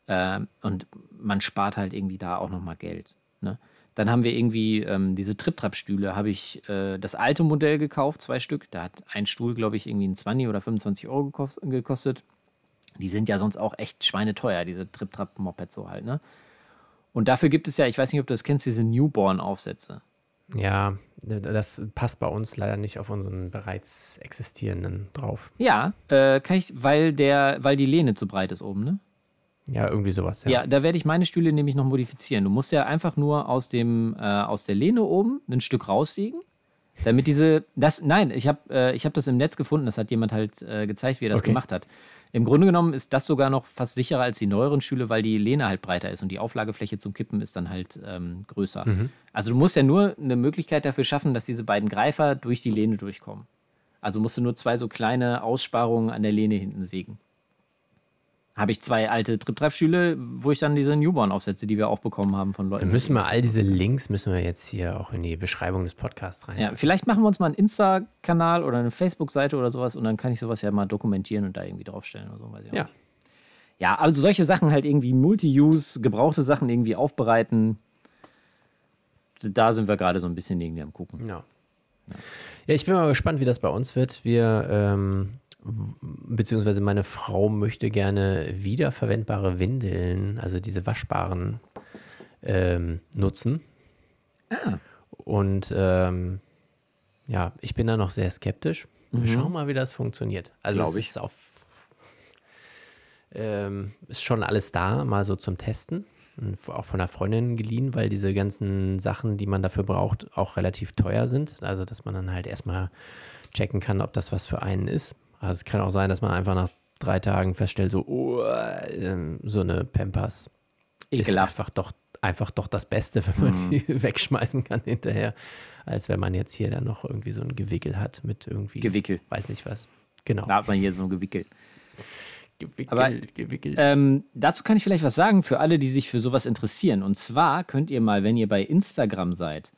Ähm, und man spart halt irgendwie da auch nochmal Geld. Ne? Dann haben wir irgendwie ähm, diese Trip-Trap-Stühle, habe ich äh, das alte Modell gekauft, zwei Stück. Da hat ein Stuhl, glaube ich, irgendwie ein 20 oder 25 Euro gekostet. Die sind ja sonst auch echt schweineteuer, diese Trip-Trap-Mopeds so halt, ne? Und dafür gibt es ja, ich weiß nicht, ob du das kennst, diese Newborn-Aufsätze. Ja, das passt bei uns leider nicht auf unseren bereits existierenden drauf. Ja, äh, kann ich, weil der, weil die Lehne zu breit ist oben, ne? Ja, irgendwie sowas, ja. Ja, da werde ich meine Stühle nämlich noch modifizieren. Du musst ja einfach nur aus, dem, äh, aus der Lehne oben ein Stück rauslegen, Damit diese, das, nein, ich habe äh, hab das im Netz gefunden, das hat jemand halt äh, gezeigt, wie er das Okay. gemacht hat. Im Grunde genommen ist das sogar noch fast sicherer als die neueren Stühle, weil die Lehne halt breiter ist und die Auflagefläche zum Kippen ist dann halt ähm, größer. Also du musst ja nur eine Möglichkeit dafür schaffen, dass diese beiden Greifer durch die Lehne durchkommen. Also musst du nur zwei so kleine Aussparungen an der Lehne hinten sägen. Habe ich zwei alte Trip-Trap-Stühle, wo ich dann diese Newborn aufsetze, die wir auch bekommen haben von Leuten. Dann müssen wir all diese Links müssen wir jetzt hier auch in die Beschreibung des Podcasts rein. Ja, vielleicht machen wir uns mal einen Insta-Kanal oder eine Facebook-Seite oder sowas und dann kann ich sowas ja mal dokumentieren und da irgendwie draufstellen oder so. Auch Ja. Ja, also solche Sachen halt irgendwie Multi-Use, gebrauchte Sachen irgendwie aufbereiten. Da sind wir gerade so ein bisschen irgendwie am gucken. Ja. Ja, ich bin mal gespannt, wie das bei uns wird. Wir, ähm, beziehungsweise meine Frau möchte gerne wiederverwendbare Windeln, also diese waschbaren, ähm, nutzen. Und ähm, ja, ich bin da noch sehr skeptisch. Wir schauen mal, wie das funktioniert. Also Glaub es ich. ist auf ähm, ist schon alles da, mal so zum Testen. Und Auch von einer Freundin geliehen, weil diese ganzen Sachen, die man dafür braucht, auch relativ teuer sind. Also, dass man dann halt erstmal checken kann, ob das was für einen ist. Also, es kann auch sein, dass man einfach nach drei Tagen feststellt, so, oh, ähm, so eine Pampers ist Ekelhaft. einfach doch, einfach doch das Beste, wenn man die wegschmeißen kann hinterher, als wenn man jetzt hier dann noch irgendwie so ein Gewickel hat mit irgendwie, Gewickel. weiß nicht was. Genau. Da hat man hier so gewickelt. Gewickel, Aber, Gewickel. Ähm, dazu kann ich vielleicht was sagen für alle, die sich für sowas interessieren. Und zwar könnt ihr mal, wenn ihr bei Instagram seid,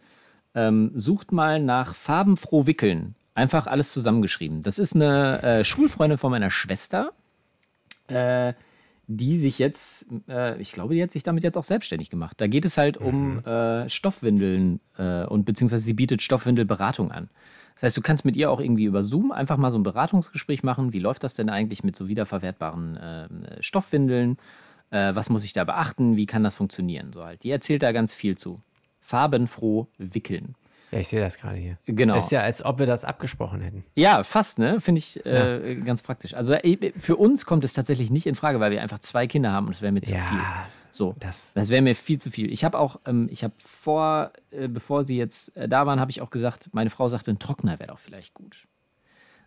ähm, sucht mal nach farbenfroh wickeln. Einfach alles zusammengeschrieben. Das ist eine äh, Schulfreundin von meiner Schwester, äh, die sich jetzt, äh, ich glaube, die hat sich damit jetzt auch selbstständig gemacht. Da geht es halt um äh, Stoffwindeln äh, und beziehungsweise sie bietet Stoffwindelberatung an. Das heißt, du kannst mit ihr auch irgendwie über Zoom einfach mal so ein Beratungsgespräch machen. Wie läuft das denn eigentlich mit so wiederverwertbaren äh, Stoffwindeln? Äh, was muss ich da beachten? Wie kann das funktionieren? So halt. Die erzählt da ganz viel zu. Farbenfroh wickeln. Ja, ich sehe das gerade hier. Genau. Ist ja, als ob wir das abgesprochen hätten. Ja, fast, ne? Finde ich äh, ganz praktisch. Also äh, für uns kommt es tatsächlich nicht in Frage, weil wir einfach zwei Kinder haben und es wäre mir zu Ja, viel. So, das- das, wäre mir viel zu viel. Ich habe auch, ähm, ich habe vor, äh, bevor sie jetzt äh, da waren, habe ich auch gesagt, meine Frau sagte, ein Trockner wäre doch vielleicht gut.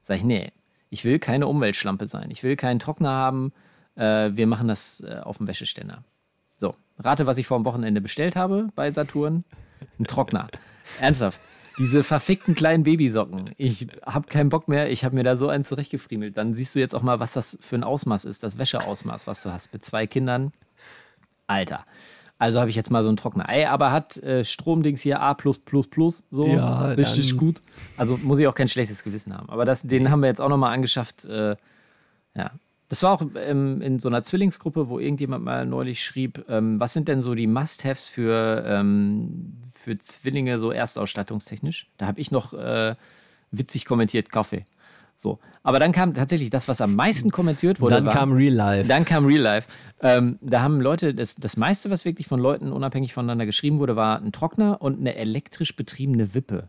Sag ich, nee, ich will keine Umweltschlampe sein. Ich will keinen Trockner haben. Äh, wir machen das äh, auf dem Wäscheständer. So, rate, was ich vor dem Wochenende bestellt habe bei Saturn. Ein Trockner. Ernsthaft. Diese verfickten kleinen Babysocken. Ich habe keinen Bock mehr. Ich habe mir da so einen zurechtgefriemelt. Dann siehst du jetzt auch mal, was das für ein Ausmaß ist, das Wäscheausmaß, was du hast mit zwei Kindern. Alter. Also habe ich jetzt mal so einen Trockner. Ey, aber hat äh, Stromdings hier A, so Ja, richtig dann- gut. Also muss ich auch kein schlechtes Gewissen haben. Aber das, den haben wir jetzt auch nochmal angeschafft. Äh, ja. Das war auch ähm, in so einer Zwillingsgruppe, wo irgendjemand mal neulich schrieb, ähm, was sind denn so die Must-Haves für, ähm, für Zwillinge so erstausstattungstechnisch? Da habe ich noch äh, witzig kommentiert, Kaffee. So. Aber dann kam tatsächlich das, was am meisten kommentiert wurde. Dann war, kam Real Life. dann kam Real Life. Ähm, da haben Leute, das, das meiste, was wirklich von Leuten unabhängig voneinander geschrieben wurde, war ein Trockner und eine elektrisch betriebene Wippe.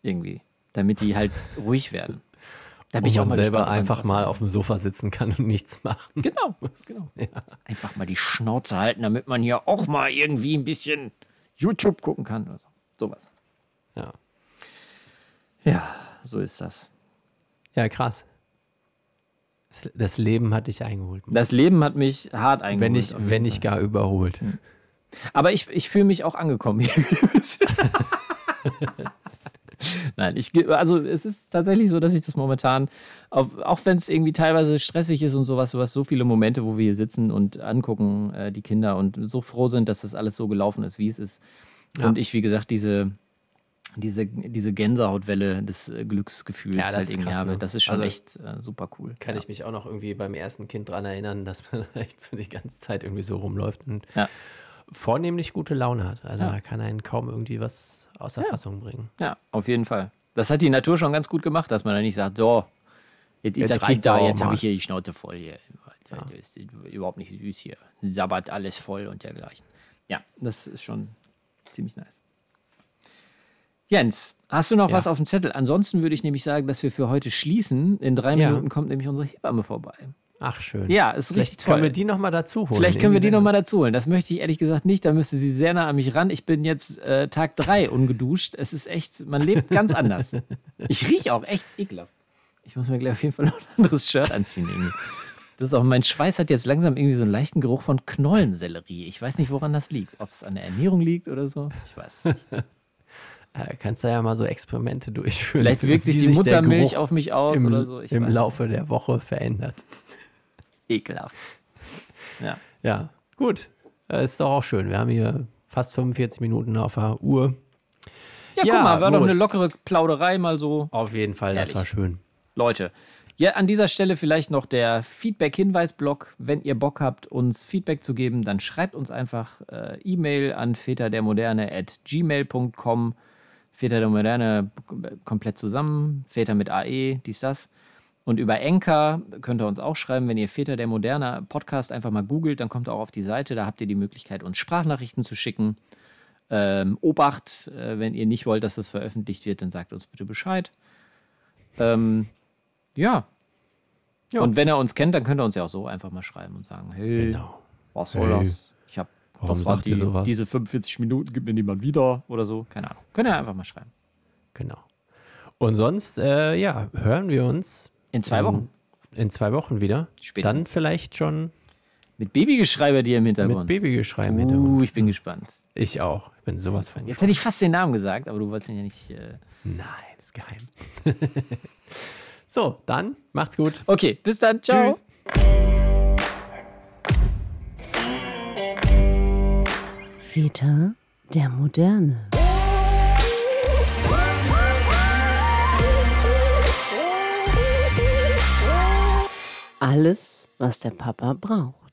Irgendwie. Damit die halt ruhig werden. Da bin ich auch mal selber gespannt, einfach mal auf dem Sofa sitzen kann und nichts machen. Genau. genau. Einfach mal die Schnauze halten, damit man hier auch mal irgendwie ein bisschen YouTube gucken kann oder so. Sowas. Ja, Ja, so ist das. ja krass. Das- Leben hat dich eingeholt. Das Leben hat mich hart eingeholt. Wenn jeden wenn Fall. nicht gar überholt. Aber ich, ich fühle mich auch angekommen. Nein, ich, also es ist tatsächlich so, dass ich das momentan, auch wenn es irgendwie teilweise stressig ist und sowas, hast so viele Momente, wo wir hier sitzen und angucken, äh, die Kinder und so froh sind, dass das alles so gelaufen ist, wie es ist. Und ich, wie gesagt, diese, diese, diese Gänsehautwelle des äh, Glücksgefühls Ja, das halt irgendwie krass, habe. ne? Das ist schon Also- echt äh, super cool. Kann ja. ich mich auch noch irgendwie beim ersten Kind dran erinnern, dass man echt so die ganze Zeit irgendwie so rumläuft und Ja. Vornehmlich gute Laune hat. Also Ja. da kann einen kaum irgendwie was außer Ja. Fassung bringen. Ja, auf jeden Fall. Das hat die Natur schon ganz gut gemacht, dass man da nicht sagt, so, jetzt, Jetzt jetzt, da, jetzt habe ich hier die Schnauze voll hier. Das ist überhaupt nicht süß hier. Sabbert alles voll und dergleichen. Ja, das ist schon ziemlich nice. Jens, hast du noch Ja. was auf dem Zettel? Ansonsten würde ich nämlich sagen, dass wir für heute schließen. In drei Ja. Minuten kommt nämlich unsere Hebamme vorbei. Ach, schön. Ja, ist Vielleicht richtig toll. können wir die nochmal dazu holen. Vielleicht können wir die nochmal dazu holen. Das möchte ich ehrlich gesagt nicht. Da müsste sie sehr nah an mich ran. Ich bin jetzt äh, Tag drei ungeduscht. Es ist echt, man lebt ganz anders. Ich rieche auch echt ekelhaft. Ich muss mir gleich auf jeden Fall noch ein anderes Shirt anziehen. Irgendwie. Das ist auch, mein Schweiß hat jetzt langsam irgendwie so einen leichten Geruch von Knollensellerie. Ich weiß nicht, woran das liegt. Ob es an der Ernährung liegt oder so. Ich weiß. nicht. Äh, kannst du ja mal so Experimente durchführen. Vielleicht wirkt sich die Muttermilch auf mich aus im, oder so. Ich im. Laufe der Woche verändert. Ekelhaft. Ja. Ja, gut. Äh, ist doch auch schön. Wir haben hier fast 45 Minuten auf der Uhr. Ja, Ja, guck mal, war doch eine Moritz. lockere Plauderei mal so. Auf jeden Fall, Ehrlich. das war schön. Leute, ja, an dieser Stelle vielleicht noch der Feedback-Hinweis-Blog. Wenn ihr Bock habt, uns Feedback zu geben, dann schreibt uns einfach äh, E-Mail an väterdermoderne at gmail.com. Väter der Moderne komplett zusammen, Väter mit AE, dies, das. Und über Enker könnt ihr uns auch schreiben, wenn ihr Väter der Moderne Podcast einfach mal googelt, dann kommt ihr auch auf die Seite, da habt ihr die Möglichkeit, uns Sprachnachrichten zu schicken. Ähm, Obacht, äh, wenn ihr nicht wollt, dass das veröffentlicht wird, dann sagt uns bitte Bescheid. Ähm, ja. Ja. Und wenn er uns kennt, dann könnt ihr uns ja auch so einfach mal schreiben und sagen, hey, Genau. was soll Hey, das? Ich habe das ihr die, sowas? diese 45 Minuten, gibt mir niemand wieder oder so. Keine Ahnung. Könnt ihr einfach mal schreiben. Genau. Und sonst, äh, ja, hören wir uns In zwei ähm, Wochen. in zwei Wochen wieder. Spätestens. Dann vielleicht schon Mit Babygeschrei bei dir im mit Hintergrund. Babygeschrei im Hintergrund. Uh, ich bin gespannt. Ich auch. Ich bin sowas von. Jetzt hätte ich fast den Namen gesagt, aber du wolltest ihn ja nicht. Äh Nein, das ist geheim. so, dann macht's gut. Okay, bis dann. Ciao. Tschüss. Väter der Moderne. Alles, was der Papa braucht.